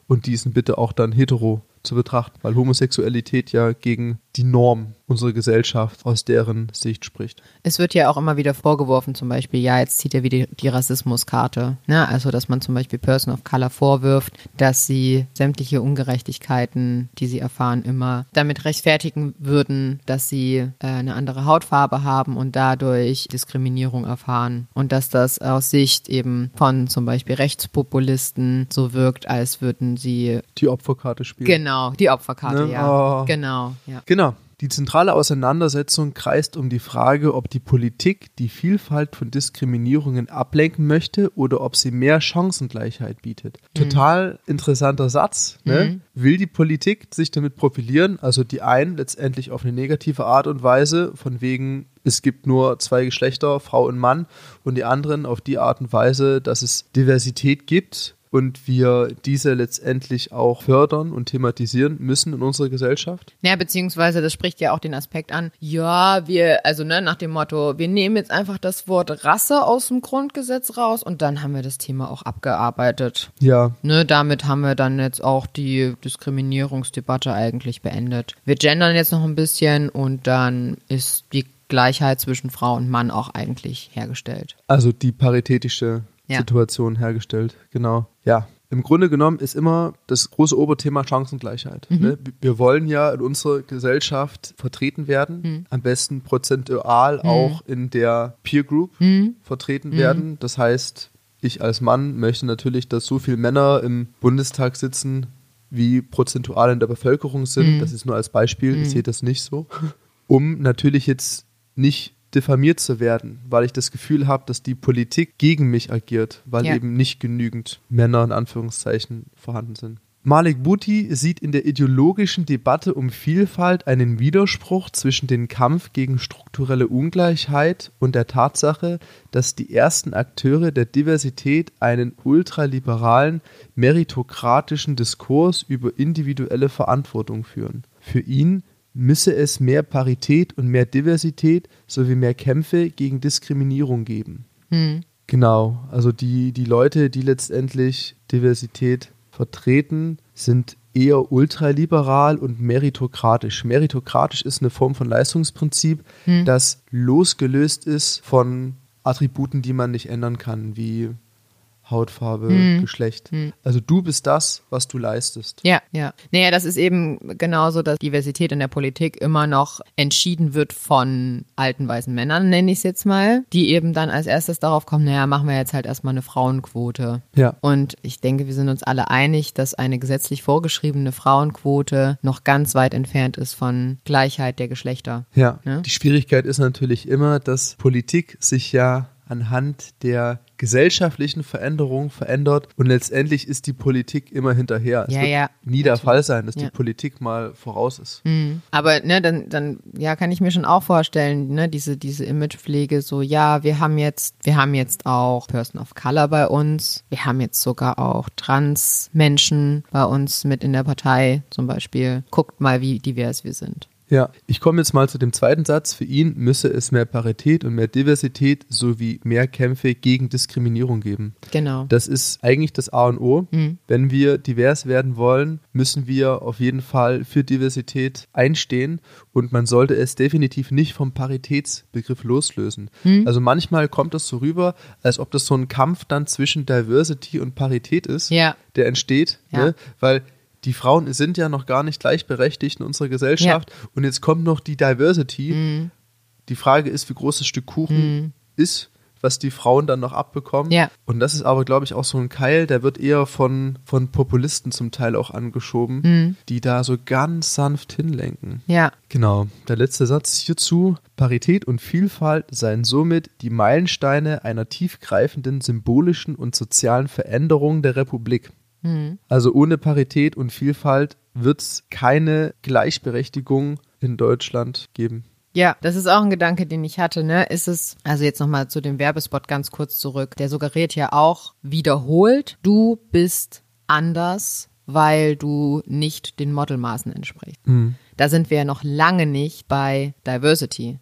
Und diesen bitte auch dann hetero zu betrachten, weil Homosexualität ja gegen die Norm unserer Gesellschaft aus deren Sicht spricht. Es wird ja auch immer wieder vorgeworfen, zum Beispiel, ja, jetzt zieht er wieder die Rassismuskarte. Ne? Also, dass man zum Beispiel Person of Color vorwirft, dass sie sämtliche Ungerechtigkeiten, die sie erfahren, immer damit rechtfertigen würden, dass sie äh, eine andere Hautfarbe haben und dadurch Diskriminierung erfahren. Und dass das aus Sicht eben von zum Beispiel Rechtspopulisten so wirkt, als würden sie Die Opferkarte spielen. genau die Opferkarte, Ne? ja. Oh. Genau, ja. Genau. Die zentrale Auseinandersetzung kreist um die Frage, ob die Politik die Vielfalt von Diskriminierungen ablenken möchte oder ob sie mehr Chancengleichheit bietet. Total interessanter Satz. Ne? Will die Politik sich damit profilieren? Also die einen letztendlich auf eine negative Art und Weise, von wegen es gibt nur zwei Geschlechter, Frau und Mann, und die anderen auf die Art und Weise, dass es Diversität gibt und wir diese letztendlich auch fördern und thematisieren müssen in unserer Gesellschaft. Ja, beziehungsweise das spricht ja auch den Aspekt an, ja, wir, also ne, nach dem Motto, wir nehmen jetzt einfach das Wort Rasse aus dem Grundgesetz raus und dann haben wir das Thema auch abgearbeitet. Ja, Ne, damit haben wir dann jetzt auch die Diskriminierungsdebatte eigentlich beendet. Wir gendern jetzt noch ein bisschen und dann ist die Gleichheit zwischen Frau und Mann auch eigentlich hergestellt. also die paritätische Ja. Situation hergestellt. Genau. Ja, im Grunde genommen ist immer das große Oberthema Chancengleichheit. Mhm. Ne? Wir wollen ja in unserer Gesellschaft vertreten werden, Mhm. am besten prozentual auch in der Peer Group Mhm. vertreten werden. Das heißt, ich als Mann möchte natürlich, dass so viele Männer im Bundestag sitzen, wie prozentual in der Bevölkerung sind. Mhm. Das ist nur als Beispiel, ich sehe das nicht so. Um natürlich jetzt nicht diffamiert zu werden, weil ich das Gefühl habe, dass die Politik gegen mich agiert, weil Ja. eben nicht genügend Männer in Anführungszeichen vorhanden sind. Malik Bouti sieht in der ideologischen Debatte um Vielfalt einen Widerspruch zwischen dem Kampf gegen strukturelle Ungleichheit und der Tatsache, dass die ersten Akteure der Diversität einen ultraliberalen, meritokratischen Diskurs über individuelle Verantwortung führen. Für ihn müsse es mehr Parität und mehr Diversität sowie mehr Kämpfe gegen Diskriminierung geben. Mhm. Genau, also die, die Leute, die letztendlich Diversität vertreten, sind eher ultraliberal und meritokratisch. Meritokratisch ist eine Form von Leistungsprinzip, das losgelöst ist von Attributen, die man nicht ändern kann, wie Hautfarbe, Geschlecht. Also du bist das, was du leistest. Ja, ja. Naja, das ist eben genauso, dass Diversität in der Politik immer noch entschieden wird von alten weißen Männern, nenne ich es jetzt mal, die eben dann als erstes darauf kommen, naja, machen wir jetzt halt erstmal eine Frauenquote. Ja. Und ich denke, wir sind uns alle einig, dass eine gesetzlich vorgeschriebene Frauenquote noch ganz weit entfernt ist von Gleichheit der Geschlechter. Ja, Ja. die Schwierigkeit ist natürlich immer, dass Politik sich ja anhand der gesellschaftlichen Veränderungen verändert und letztendlich ist die Politik immer hinterher. Es Ja, wird ja, nie der Fall sein, dass Ja. die Politik mal voraus ist. Mhm. Aber ne, dann, dann, ja, kann ich mir schon auch vorstellen, ne, diese, diese Imagepflege, so, ja, wir haben jetzt, wir haben jetzt auch Person of Color bei uns, wir haben jetzt sogar auch Trans-Menschen bei uns mit in der Partei zum Beispiel. Guckt mal, wie divers wir sind. Ja, ich komme jetzt mal zu dem zweiten Satz. Für ihn müsse es mehr Parität und mehr Diversität sowie mehr Kämpfe gegen Diskriminierung geben. Genau. Das ist eigentlich das A und O. Mhm. Wenn wir divers werden wollen, müssen wir auf jeden Fall für Diversität einstehen und man sollte es definitiv nicht vom Paritätsbegriff loslösen. Mhm. Also manchmal kommt es so rüber, als ob das so ein Kampf dann zwischen Diversity und Parität ist, Ja. der entsteht, Ja. ne? weil die Frauen sind ja noch gar nicht gleichberechtigt in unserer Gesellschaft und jetzt kommt noch die Diversity. Mhm. Die Frage ist, wie groß das Stück Kuchen ist, was die Frauen dann noch abbekommen. Ja. Und das ist aber, glaube ich, auch so ein Keil, der wird eher von, von Populisten zum Teil auch angeschoben, die da so ganz sanft hinlenken. Ja. Genau. Der letzte Satz hierzu. Parität und Vielfalt seien somit die Meilensteine einer tiefgreifenden symbolischen und sozialen Veränderung der Republik. Also ohne Parität und Vielfalt wird es keine Gleichberechtigung in Deutschland geben. Ja, das ist auch ein Gedanke, den ich hatte, ne? Ist es, also jetzt nochmal zu dem Werbespot ganz kurz zurück. Der suggeriert ja auch wiederholt, du bist anders, weil du nicht den Modelmaßen entsprichst. Da sind wir ja noch lange nicht bei Diversity.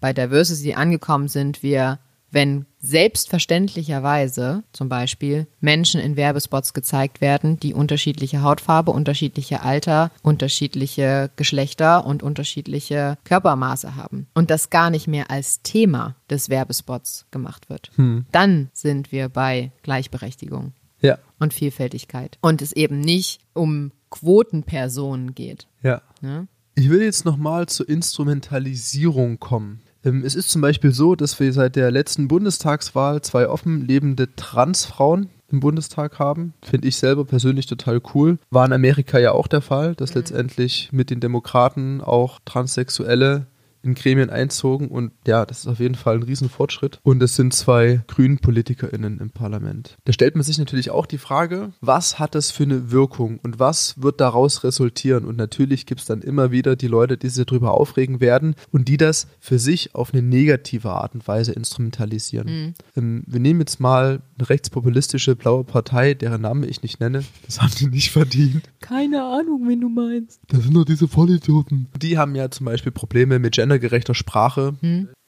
Bei Diversity angekommen sind wir, wenn selbstverständlicherweise zum Beispiel Menschen in Werbespots gezeigt werden, die unterschiedliche Hautfarbe, unterschiedliche Alter, unterschiedliche Geschlechter und unterschiedliche Körpermaße haben. Und das gar nicht mehr als Thema des Werbespots gemacht wird. Dann sind wir bei Gleichberechtigung Ja, und Vielfältigkeit. Und es eben nicht um Quotenpersonen geht. ja. Ne? Ich will jetzt nochmal zur Instrumentalisierung kommen. Ähm, Es ist zum Beispiel so, dass wir seit der letzten Bundestagswahl zwei offen lebende Transfrauen im Bundestag haben. Finde ich selber persönlich total cool. War in Amerika ja auch der Fall, dass letztendlich mit den Demokraten auch Transsexuelle in Gremien einzogen und ja, das ist auf jeden Fall ein Riesenfortschritt. Und es sind zwei grünen PolitikerInnen im Parlament. Da stellt man sich natürlich auch die Frage, was hat das für eine Wirkung und was wird daraus resultieren? Und natürlich gibt es dann immer wieder die Leute, die sich darüber aufregen werden und die das für sich auf eine negative Art und Weise instrumentalisieren. Ähm, wir nehmen jetzt mal eine rechtspopulistische blaue Partei, deren Name ich nicht nenne. Das haben die nicht verdient. Keine Ahnung, wen du meinst. Das sind nur diese Vollidioten. Die haben ja zum Beispiel Probleme mit gendergerechter Sprache.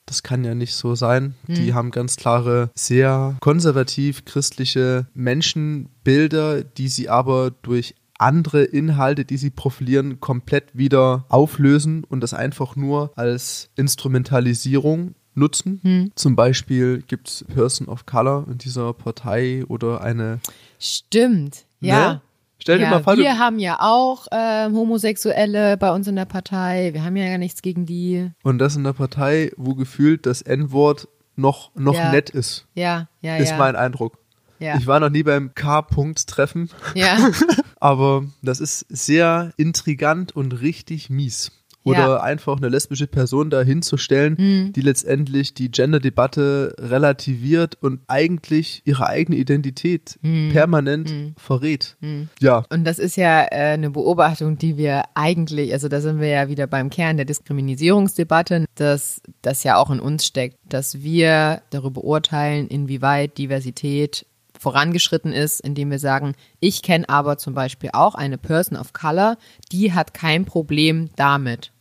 Das kann ja nicht so sein. Die haben ganz klare, sehr konservativ christliche Menschenbilder, die sie aber durch andere Inhalte, die sie profilieren, komplett wieder auflösen und das einfach nur als Instrumentalisierung nutzen. Hm. Zum Beispiel gibt es Person of Color in dieser Partei oder eine. Stimmt, ja. Stell dir ja, mal vor, wir haben ja auch ähm, Homosexuelle bei uns in der Partei. Wir haben ja gar nichts gegen die. und das in der Partei, wo gefühlt das N-Wort noch, noch Ja. nett ist, Ja, ja, ist ja. mein Eindruck. ja. Ich war noch nie beim K-Punkt-Treffen, ja. aber das ist sehr intrigant und richtig mies. Oder Ja. einfach eine lesbische Person da hinzustellen, die letztendlich die Gender-Debatte relativiert und eigentlich ihre eigene Identität permanent verrät. Ja, Und das ist ja äh, eine Beobachtung, die wir eigentlich, also da sind wir ja wieder beim Kern der Diskriminierungsdebatte, dass das ja auch in uns steckt, dass wir darüber urteilen, inwieweit Diversität vorangeschritten ist, indem wir sagen, ich kenne aber zum Beispiel auch eine Person of Color, die hat kein Problem damit,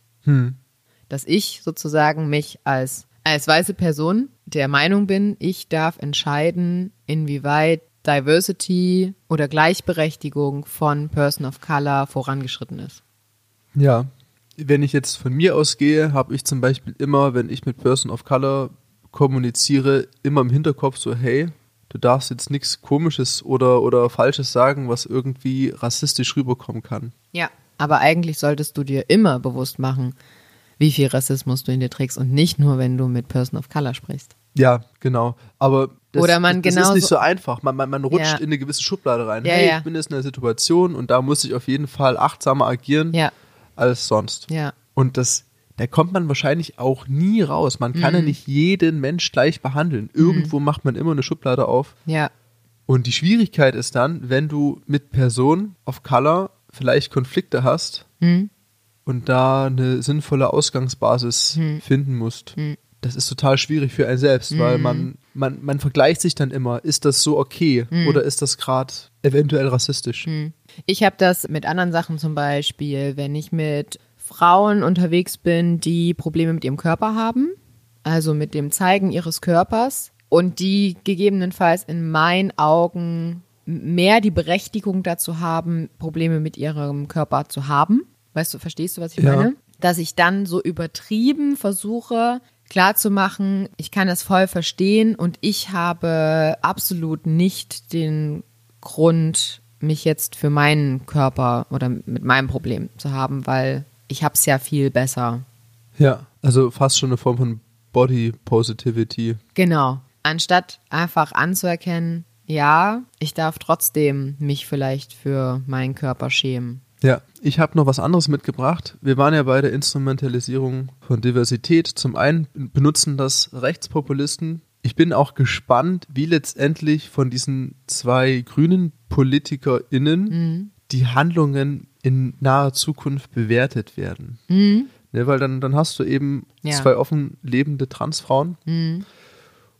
dass ich sozusagen mich als, als weiße Person der Meinung bin, ich darf entscheiden, inwieweit Diversity oder Gleichberechtigung von Person of Color vorangeschritten ist. Ja, wenn ich jetzt von mir ausgehe, habe ich zum Beispiel immer, wenn ich mit Person of Color kommuniziere, immer im Hinterkopf so, hey, du darfst jetzt nichts Komisches oder, oder Falsches sagen, was irgendwie rassistisch rüberkommen kann. Ja. Aber eigentlich solltest du dir immer bewusst machen, wie viel Rassismus du in dir trägst und nicht nur, wenn du mit Person of Color sprichst. Ja, genau. Aber das, Oder man das ist genauso- nicht so einfach. Man, man, man rutscht Ja. in eine gewisse Schublade rein. Ja, hey, ja. ich bin jetzt in einer Situation und da muss ich auf jeden Fall achtsamer agieren Ja, als sonst. ja, Und das, da kommt man wahrscheinlich auch nie raus. Man kann ja Mhm. nicht jeden Mensch gleich behandeln. Irgendwo macht man immer eine Schublade auf. ja, Und die Schwierigkeit ist dann, wenn du mit Personen of Color vielleicht Konflikte hast Hm. und da eine sinnvolle Ausgangsbasis Hm. finden musst. Das ist total schwierig für einen selbst, Hm. weil man, man, man vergleicht sich dann immer, ist das so okay Hm. oder ist das gerade eventuell rassistisch? Ich habe das mit anderen Sachen zum Beispiel, wenn ich mit Frauen unterwegs bin, die Probleme mit ihrem Körper haben, also mit dem Zeigen ihres Körpers und die gegebenenfalls in meinen Augen mehr die Berechtigung dazu haben, Probleme mit ihrem Körper zu haben. Weißt du, verstehst du, was ich Ja. meine? Dass ich dann so übertrieben versuche, klarzumachen, ich kann das voll verstehen und ich habe absolut nicht den Grund, mich jetzt für meinen Körper oder mit meinem Problem zu haben, weil ich habe es ja viel besser. Ja, also fast schon eine Form von Body Positivity. Genau. Anstatt einfach anzuerkennen, ja, ich darf trotzdem mich vielleicht für meinen Körper schämen. Ja, ich habe noch was anderes mitgebracht. Wir waren ja bei der Instrumentalisierung von Diversität. Zum einen benutzen das Rechtspopulisten. Ich bin auch gespannt, wie letztendlich von diesen zwei grünen PolitikerInnen die Handlungen in naher Zukunft bewertet werden. Ne, weil dann, dann hast du eben Ja. zwei offen lebende Transfrauen.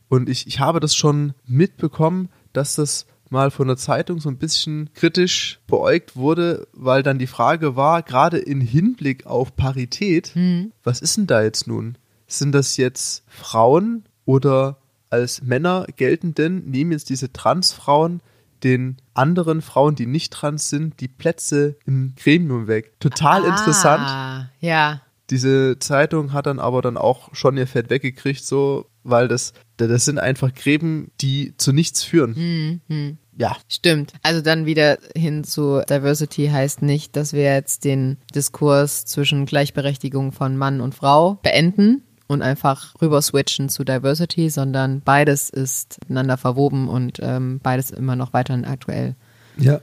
Und ich, ich habe das schon mitbekommen, dass das mal von der Zeitung so ein bisschen kritisch beäugt wurde, weil dann die Frage war, gerade in Hinblick auf Parität, was ist denn da jetzt nun? Sind das jetzt Frauen oder als Männer geltenden, nehmen jetzt diese Transfrauen den anderen Frauen, die nicht trans sind, die Plätze im Gremium weg. Total interessant. Ah, ja. Diese Zeitung hat dann aber dann auch schon ihr Fett weggekriegt, so, weil das, das sind einfach Gräben, die zu nichts führen. Ja, Stimmt. Also dann wieder hin zu Diversity heißt nicht, dass wir jetzt den Diskurs zwischen Gleichberechtigung von Mann und Frau beenden und einfach rüber switchen zu Diversity, sondern beides ist miteinander verwoben und ähm, beides immer noch weiterhin aktuell. ja.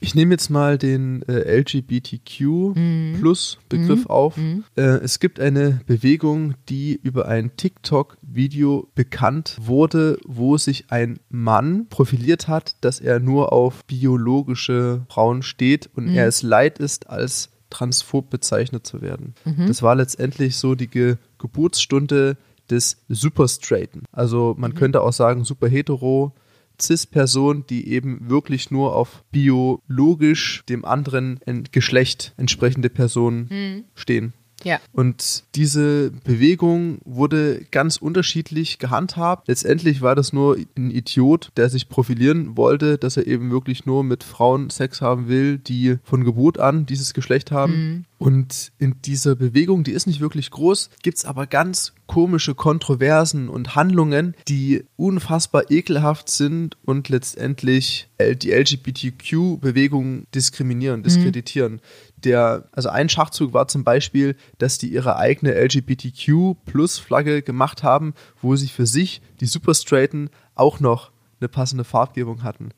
Ich nehme jetzt mal den äh, LGBTQ Plus Begriff auf. Äh, es gibt eine Bewegung, die über ein TikTok-Video bekannt wurde, wo sich ein Mann profiliert hat, dass er nur auf biologische Frauen steht und er es leid ist, als transphob bezeichnet zu werden. Das war letztendlich so die Ge Geburtsstunde des Superstraighten. Also man könnte auch sagen super hetero, Cis-Person, die eben wirklich nur auf biologisch dem anderen en- Geschlecht entsprechende Personen stehen. Ja. Und diese Bewegung wurde ganz unterschiedlich gehandhabt. Letztendlich war das nur ein Idiot, der sich profilieren wollte, dass er eben wirklich nur mit Frauen Sex haben will, die von Geburt an dieses Geschlecht haben. Und in dieser Bewegung, die ist nicht wirklich groß, gibt es aber ganz komische Kontroversen und Handlungen, die unfassbar ekelhaft sind und letztendlich die LGBTQ-Bewegung diskriminieren, diskreditieren. Mhm. Der, also ein Schachzug war zum Beispiel, dass die ihre eigene LGBTQ-Plus-Flagge gemacht haben, wo sie für sich, die Superstraighten, auch noch eine passende Farbgebung hatten.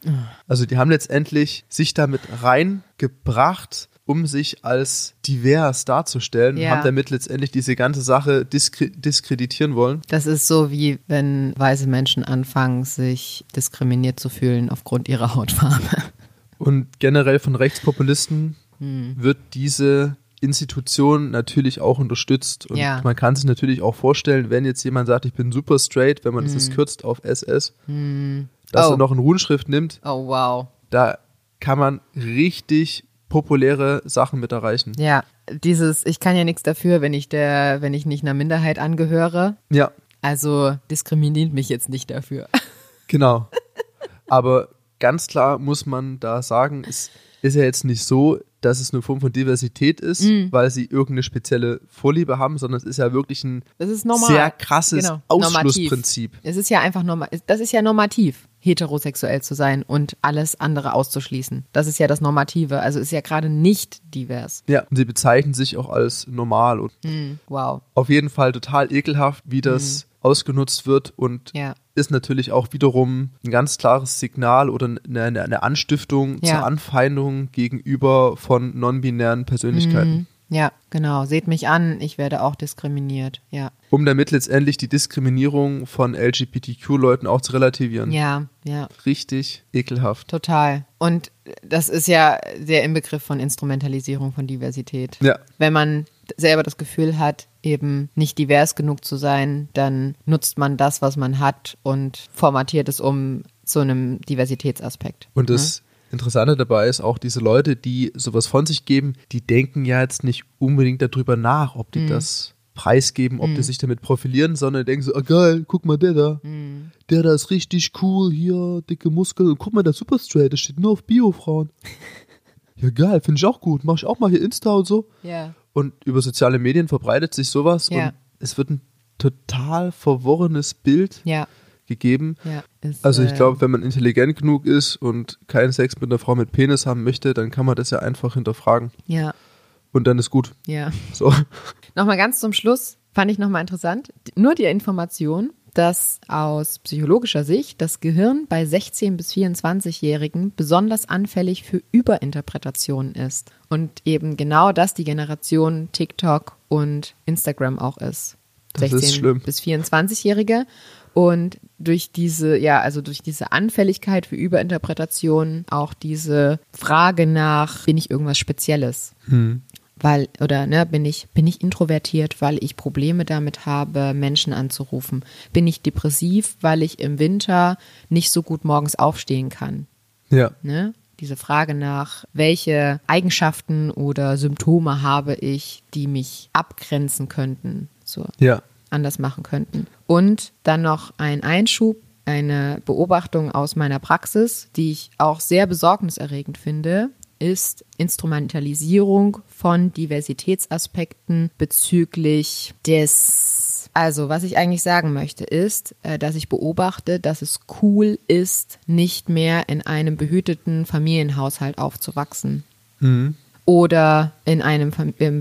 Also die haben letztendlich sich damit reingebracht, um sich als divers darzustellen, ja. haben damit letztendlich diese ganze Sache diskre diskreditieren wollen. Das ist so wie wenn weiße Menschen anfangen, sich diskriminiert zu fühlen aufgrund ihrer Hautfarbe. Und generell von Rechtspopulisten hm. wird diese Institution natürlich auch unterstützt. Und ja. man kann sich natürlich auch vorstellen, wenn jetzt jemand sagt, ich bin super straight, wenn man hm. das kürzt auf SS, hm. dass oh. er noch eine Runschrift nimmt. Oh, wow. Da kann man richtig populäre Sachen mit erreichen. Ja, dieses, ich kann ja nichts dafür, wenn ich der, wenn ich nicht einer Minderheit angehöre. Ja. Also diskriminiert mich jetzt nicht dafür. Genau. Aber ganz klar muss man da sagen, es ist ja jetzt nicht so, dass es eine Form von Diversität ist, mm. weil sie irgendeine spezielle Vorliebe haben, sondern es ist ja wirklich ein sehr krasses genau. Ausschlussprinzip. Normativ. Es ist ja einfach normal, das ist ja normativ, heterosexuell zu sein und alles andere auszuschließen. Das ist ja das Normative, also ist ja gerade nicht divers. Ja, und sie bezeichnen sich auch als normal und mm. wow. auf jeden Fall total ekelhaft, wie das mm. ausgenutzt wird und ja ist natürlich auch wiederum ein ganz klares Signal oder eine, eine Anstiftung ja. zur Anfeindung gegenüber von non-binären Persönlichkeiten. Mhm. Ja, genau. Seht mich an, ich werde auch diskriminiert. Ja. Um damit letztendlich die Diskriminierung von LGBTQ-Leuten auch zu relativieren. Ja, ja. Richtig ekelhaft. Total. Und das ist ja der Inbegriff von Instrumentalisierung von Diversität. Ja. Wenn man selber das Gefühl hat, eben nicht divers genug zu sein, dann nutzt man das, was man hat und formatiert es um zu einem Diversitätsaspekt. Und das ja? Interessante dabei ist auch diese Leute, die sowas von sich geben, die denken ja jetzt nicht unbedingt darüber nach, ob die mhm. das preisgeben, ob mhm. die sich damit profilieren, sondern denken so, ah geil, guck mal der da. Mhm. Der da ist richtig cool, hier, dicke Muskeln. Und guck mal, der Super Straight, der steht nur auf Bio-Frauen. ja geil, finde ich auch gut. Mach ich auch mal hier Insta und so. Ja. Und über soziale Medien verbreitet sich sowas ja. und es wird ein total verworrenes Bild ja. Gegeben. Ja, ist, also ich glaube, äh, wenn man intelligent genug ist und keinen Sex mit einer Frau mit Penis haben möchte, dann kann man das ja einfach hinterfragen. Ja. Und dann ist gut. Ja. So. Nochmal ganz zum Schluss, fand ich nochmal interessant. Nur die Information, dass aus psychologischer Sicht das Gehirn bei 16- bis 24-Jährigen besonders anfällig für Überinterpretationen ist. Und eben genau das die Generation TikTok und Instagram auch ist. Das 16 ist schlimm. bis 24-Jährige. Und durch diese, ja, also durch diese Anfälligkeit für Überinterpretationen auch diese Frage nach, bin ich irgendwas Spezielles? Hm weil oder ne, bin ich bin ich introvertiert, weil ich Probleme damit habe, Menschen anzurufen? Bin ich depressiv, weil ich im Winter nicht so gut morgens aufstehen kann? Ja. Ne? Diese Frage nach, welche Eigenschaften oder Symptome habe ich, die mich abgrenzen könnten, so ja. Anders machen könnten. Und dann noch ein Einschub, eine Beobachtung aus meiner Praxis, die ich auch sehr besorgniserregend finde ist Instrumentalisierung von Diversitätsaspekten bezüglich des, also was ich eigentlich sagen möchte, ist, äh, dass ich beobachte, dass es cool ist, nicht mehr in einem behüteten Familienhaushalt aufzuwachsen. Mhm oder in einem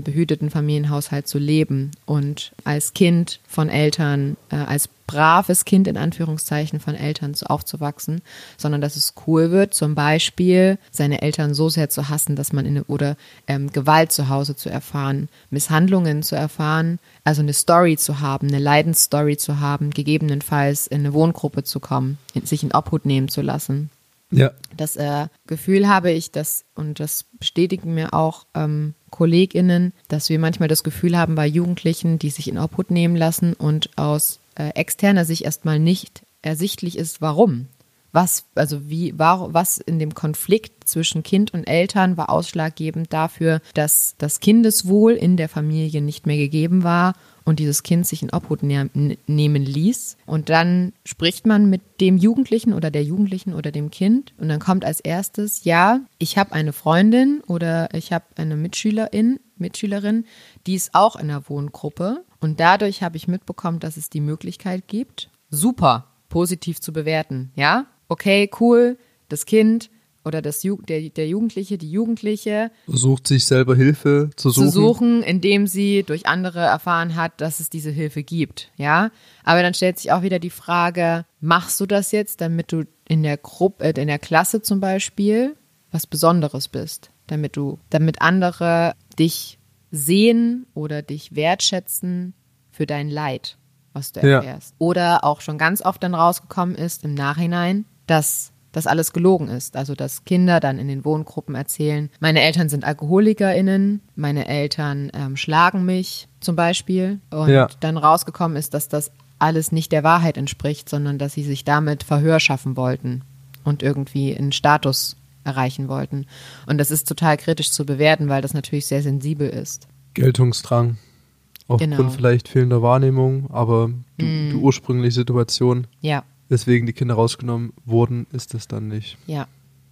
behüteten Familienhaushalt zu leben und als Kind von Eltern, äh, als braves Kind in Anführungszeichen von Eltern aufzuwachsen, sondern dass es cool wird, zum Beispiel seine Eltern so sehr zu hassen, dass man in oder ähm, Gewalt zu Hause zu erfahren, Misshandlungen zu erfahren, also eine Story zu haben, eine Leidensstory zu haben, gegebenenfalls in eine Wohngruppe zu kommen, sich in Obhut nehmen zu lassen. Ja. Das äh, Gefühl habe ich, dass, und das bestätigen mir auch ähm, KollegInnen, dass wir manchmal das Gefühl haben bei Jugendlichen, die sich in Obhut nehmen lassen und aus äh, externer Sicht erstmal nicht ersichtlich ist, warum. Was, also wie, war, was in dem Konflikt zwischen Kind und Eltern war ausschlaggebend dafür, dass das Kindeswohl in der Familie nicht mehr gegeben war und dieses Kind sich in Obhut ne nehmen ließ. Und dann spricht man mit dem Jugendlichen oder der Jugendlichen oder dem Kind und dann kommt als erstes, ja, ich habe eine Freundin oder ich habe eine Mitschülerin, Mitschülerin, die ist auch in der Wohngruppe. Und dadurch habe ich mitbekommen, dass es die Möglichkeit gibt, super positiv zu bewerten. Ja, okay, cool, das Kind oder das Ju der, der Jugendliche, die Jugendliche Sucht sich selber Hilfe zu suchen. zu suchen, indem sie durch andere erfahren hat, dass es diese Hilfe gibt. Ja, aber dann stellt sich auch wieder die Frage: Machst du das jetzt, damit du in der Gruppe, äh, in der Klasse zum Beispiel was Besonderes bist, damit du, damit andere dich sehen oder dich wertschätzen für dein Leid, was du Ja. erfährst. Oder auch schon ganz oft dann rausgekommen ist im Nachhinein, dass das alles gelogen ist. Also dass Kinder dann in den Wohngruppen erzählen, meine Eltern sind AlkoholikerInnen, meine Eltern ähm, schlagen mich zum Beispiel. Und Ja. dann rausgekommen ist, dass das alles nicht der Wahrheit entspricht, sondern dass sie sich damit Verhör schaffen wollten und irgendwie einen Status erreichen wollten. Und das ist total kritisch zu bewerten, weil das natürlich sehr sensibel ist. Geltungsdrang. Aufgrund Genau. vielleicht fehlender Wahrnehmung, aber die, Mm. die ursprüngliche Situation, Ja, weswegen die Kinder rausgenommen wurden, ist es dann nicht. ja.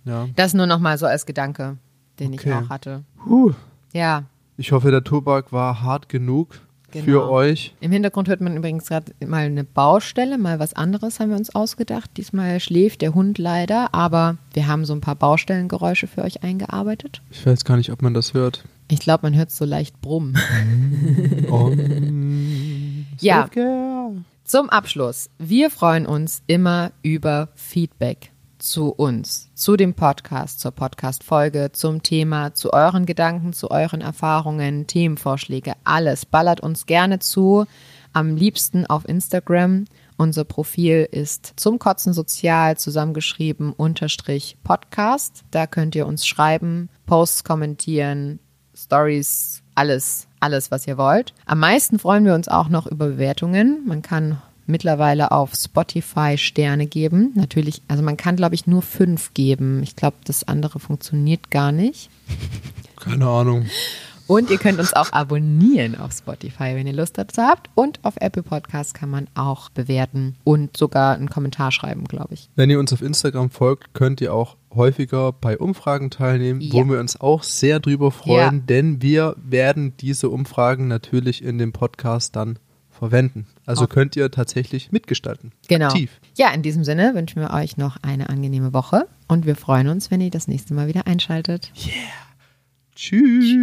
Ja. Das nur noch mal so als Gedanke, den ich Okay. auch hatte. Puh. Ja, Ich hoffe, der Tobak war hart genug Genau. für euch. Im Hintergrund hört man übrigens gerade mal eine Baustelle, mal was anderes haben wir uns ausgedacht. Diesmal schläft der Hund leider, aber wir haben so ein paar Baustellengeräusche für euch eingearbeitet. Ich weiß gar nicht, ob man das hört. Ich glaube, man hört so leicht brummen. Um, Ja. Selfcare. Zum Abschluss. Wir freuen uns immer über Feedback zu uns, zu dem Podcast, zur Podcast-Folge, zum Thema, zu euren Gedanken, zu euren Erfahrungen, Themenvorschläge, alles. Ballert uns gerne zu. Am liebsten auf Instagram. Unser Profil ist zum Kotzen Sozial zusammengeschrieben unterstrich Podcast. Da könnt ihr uns schreiben, Posts kommentieren, Stories, alles, alles, was ihr wollt. Am meisten freuen wir uns auch noch über Bewertungen. Man kann mittlerweile auf Spotify Sterne geben. Natürlich, also man kann, glaube ich, nur fünf geben. Ich glaube, das andere funktioniert gar nicht. Keine Ahnung. Und ihr könnt uns auch abonnieren auf Spotify, wenn ihr Lust dazu habt. Und auf Apple Podcasts kann man auch bewerten und sogar einen Kommentar schreiben, glaube ich. Wenn ihr uns auf Instagram folgt, könnt ihr auch häufiger bei Umfragen teilnehmen, Ja. wo wir uns auch sehr drüber freuen, Ja. denn wir werden diese Umfragen natürlich in dem Podcast dann verwenden. Also Auf- könnt ihr tatsächlich mitgestalten. Genau. Aktiv. Ja, in diesem Sinne wünschen wir euch noch eine angenehme Woche und wir freuen uns, wenn ihr das nächste Mal wieder einschaltet. Tschüss.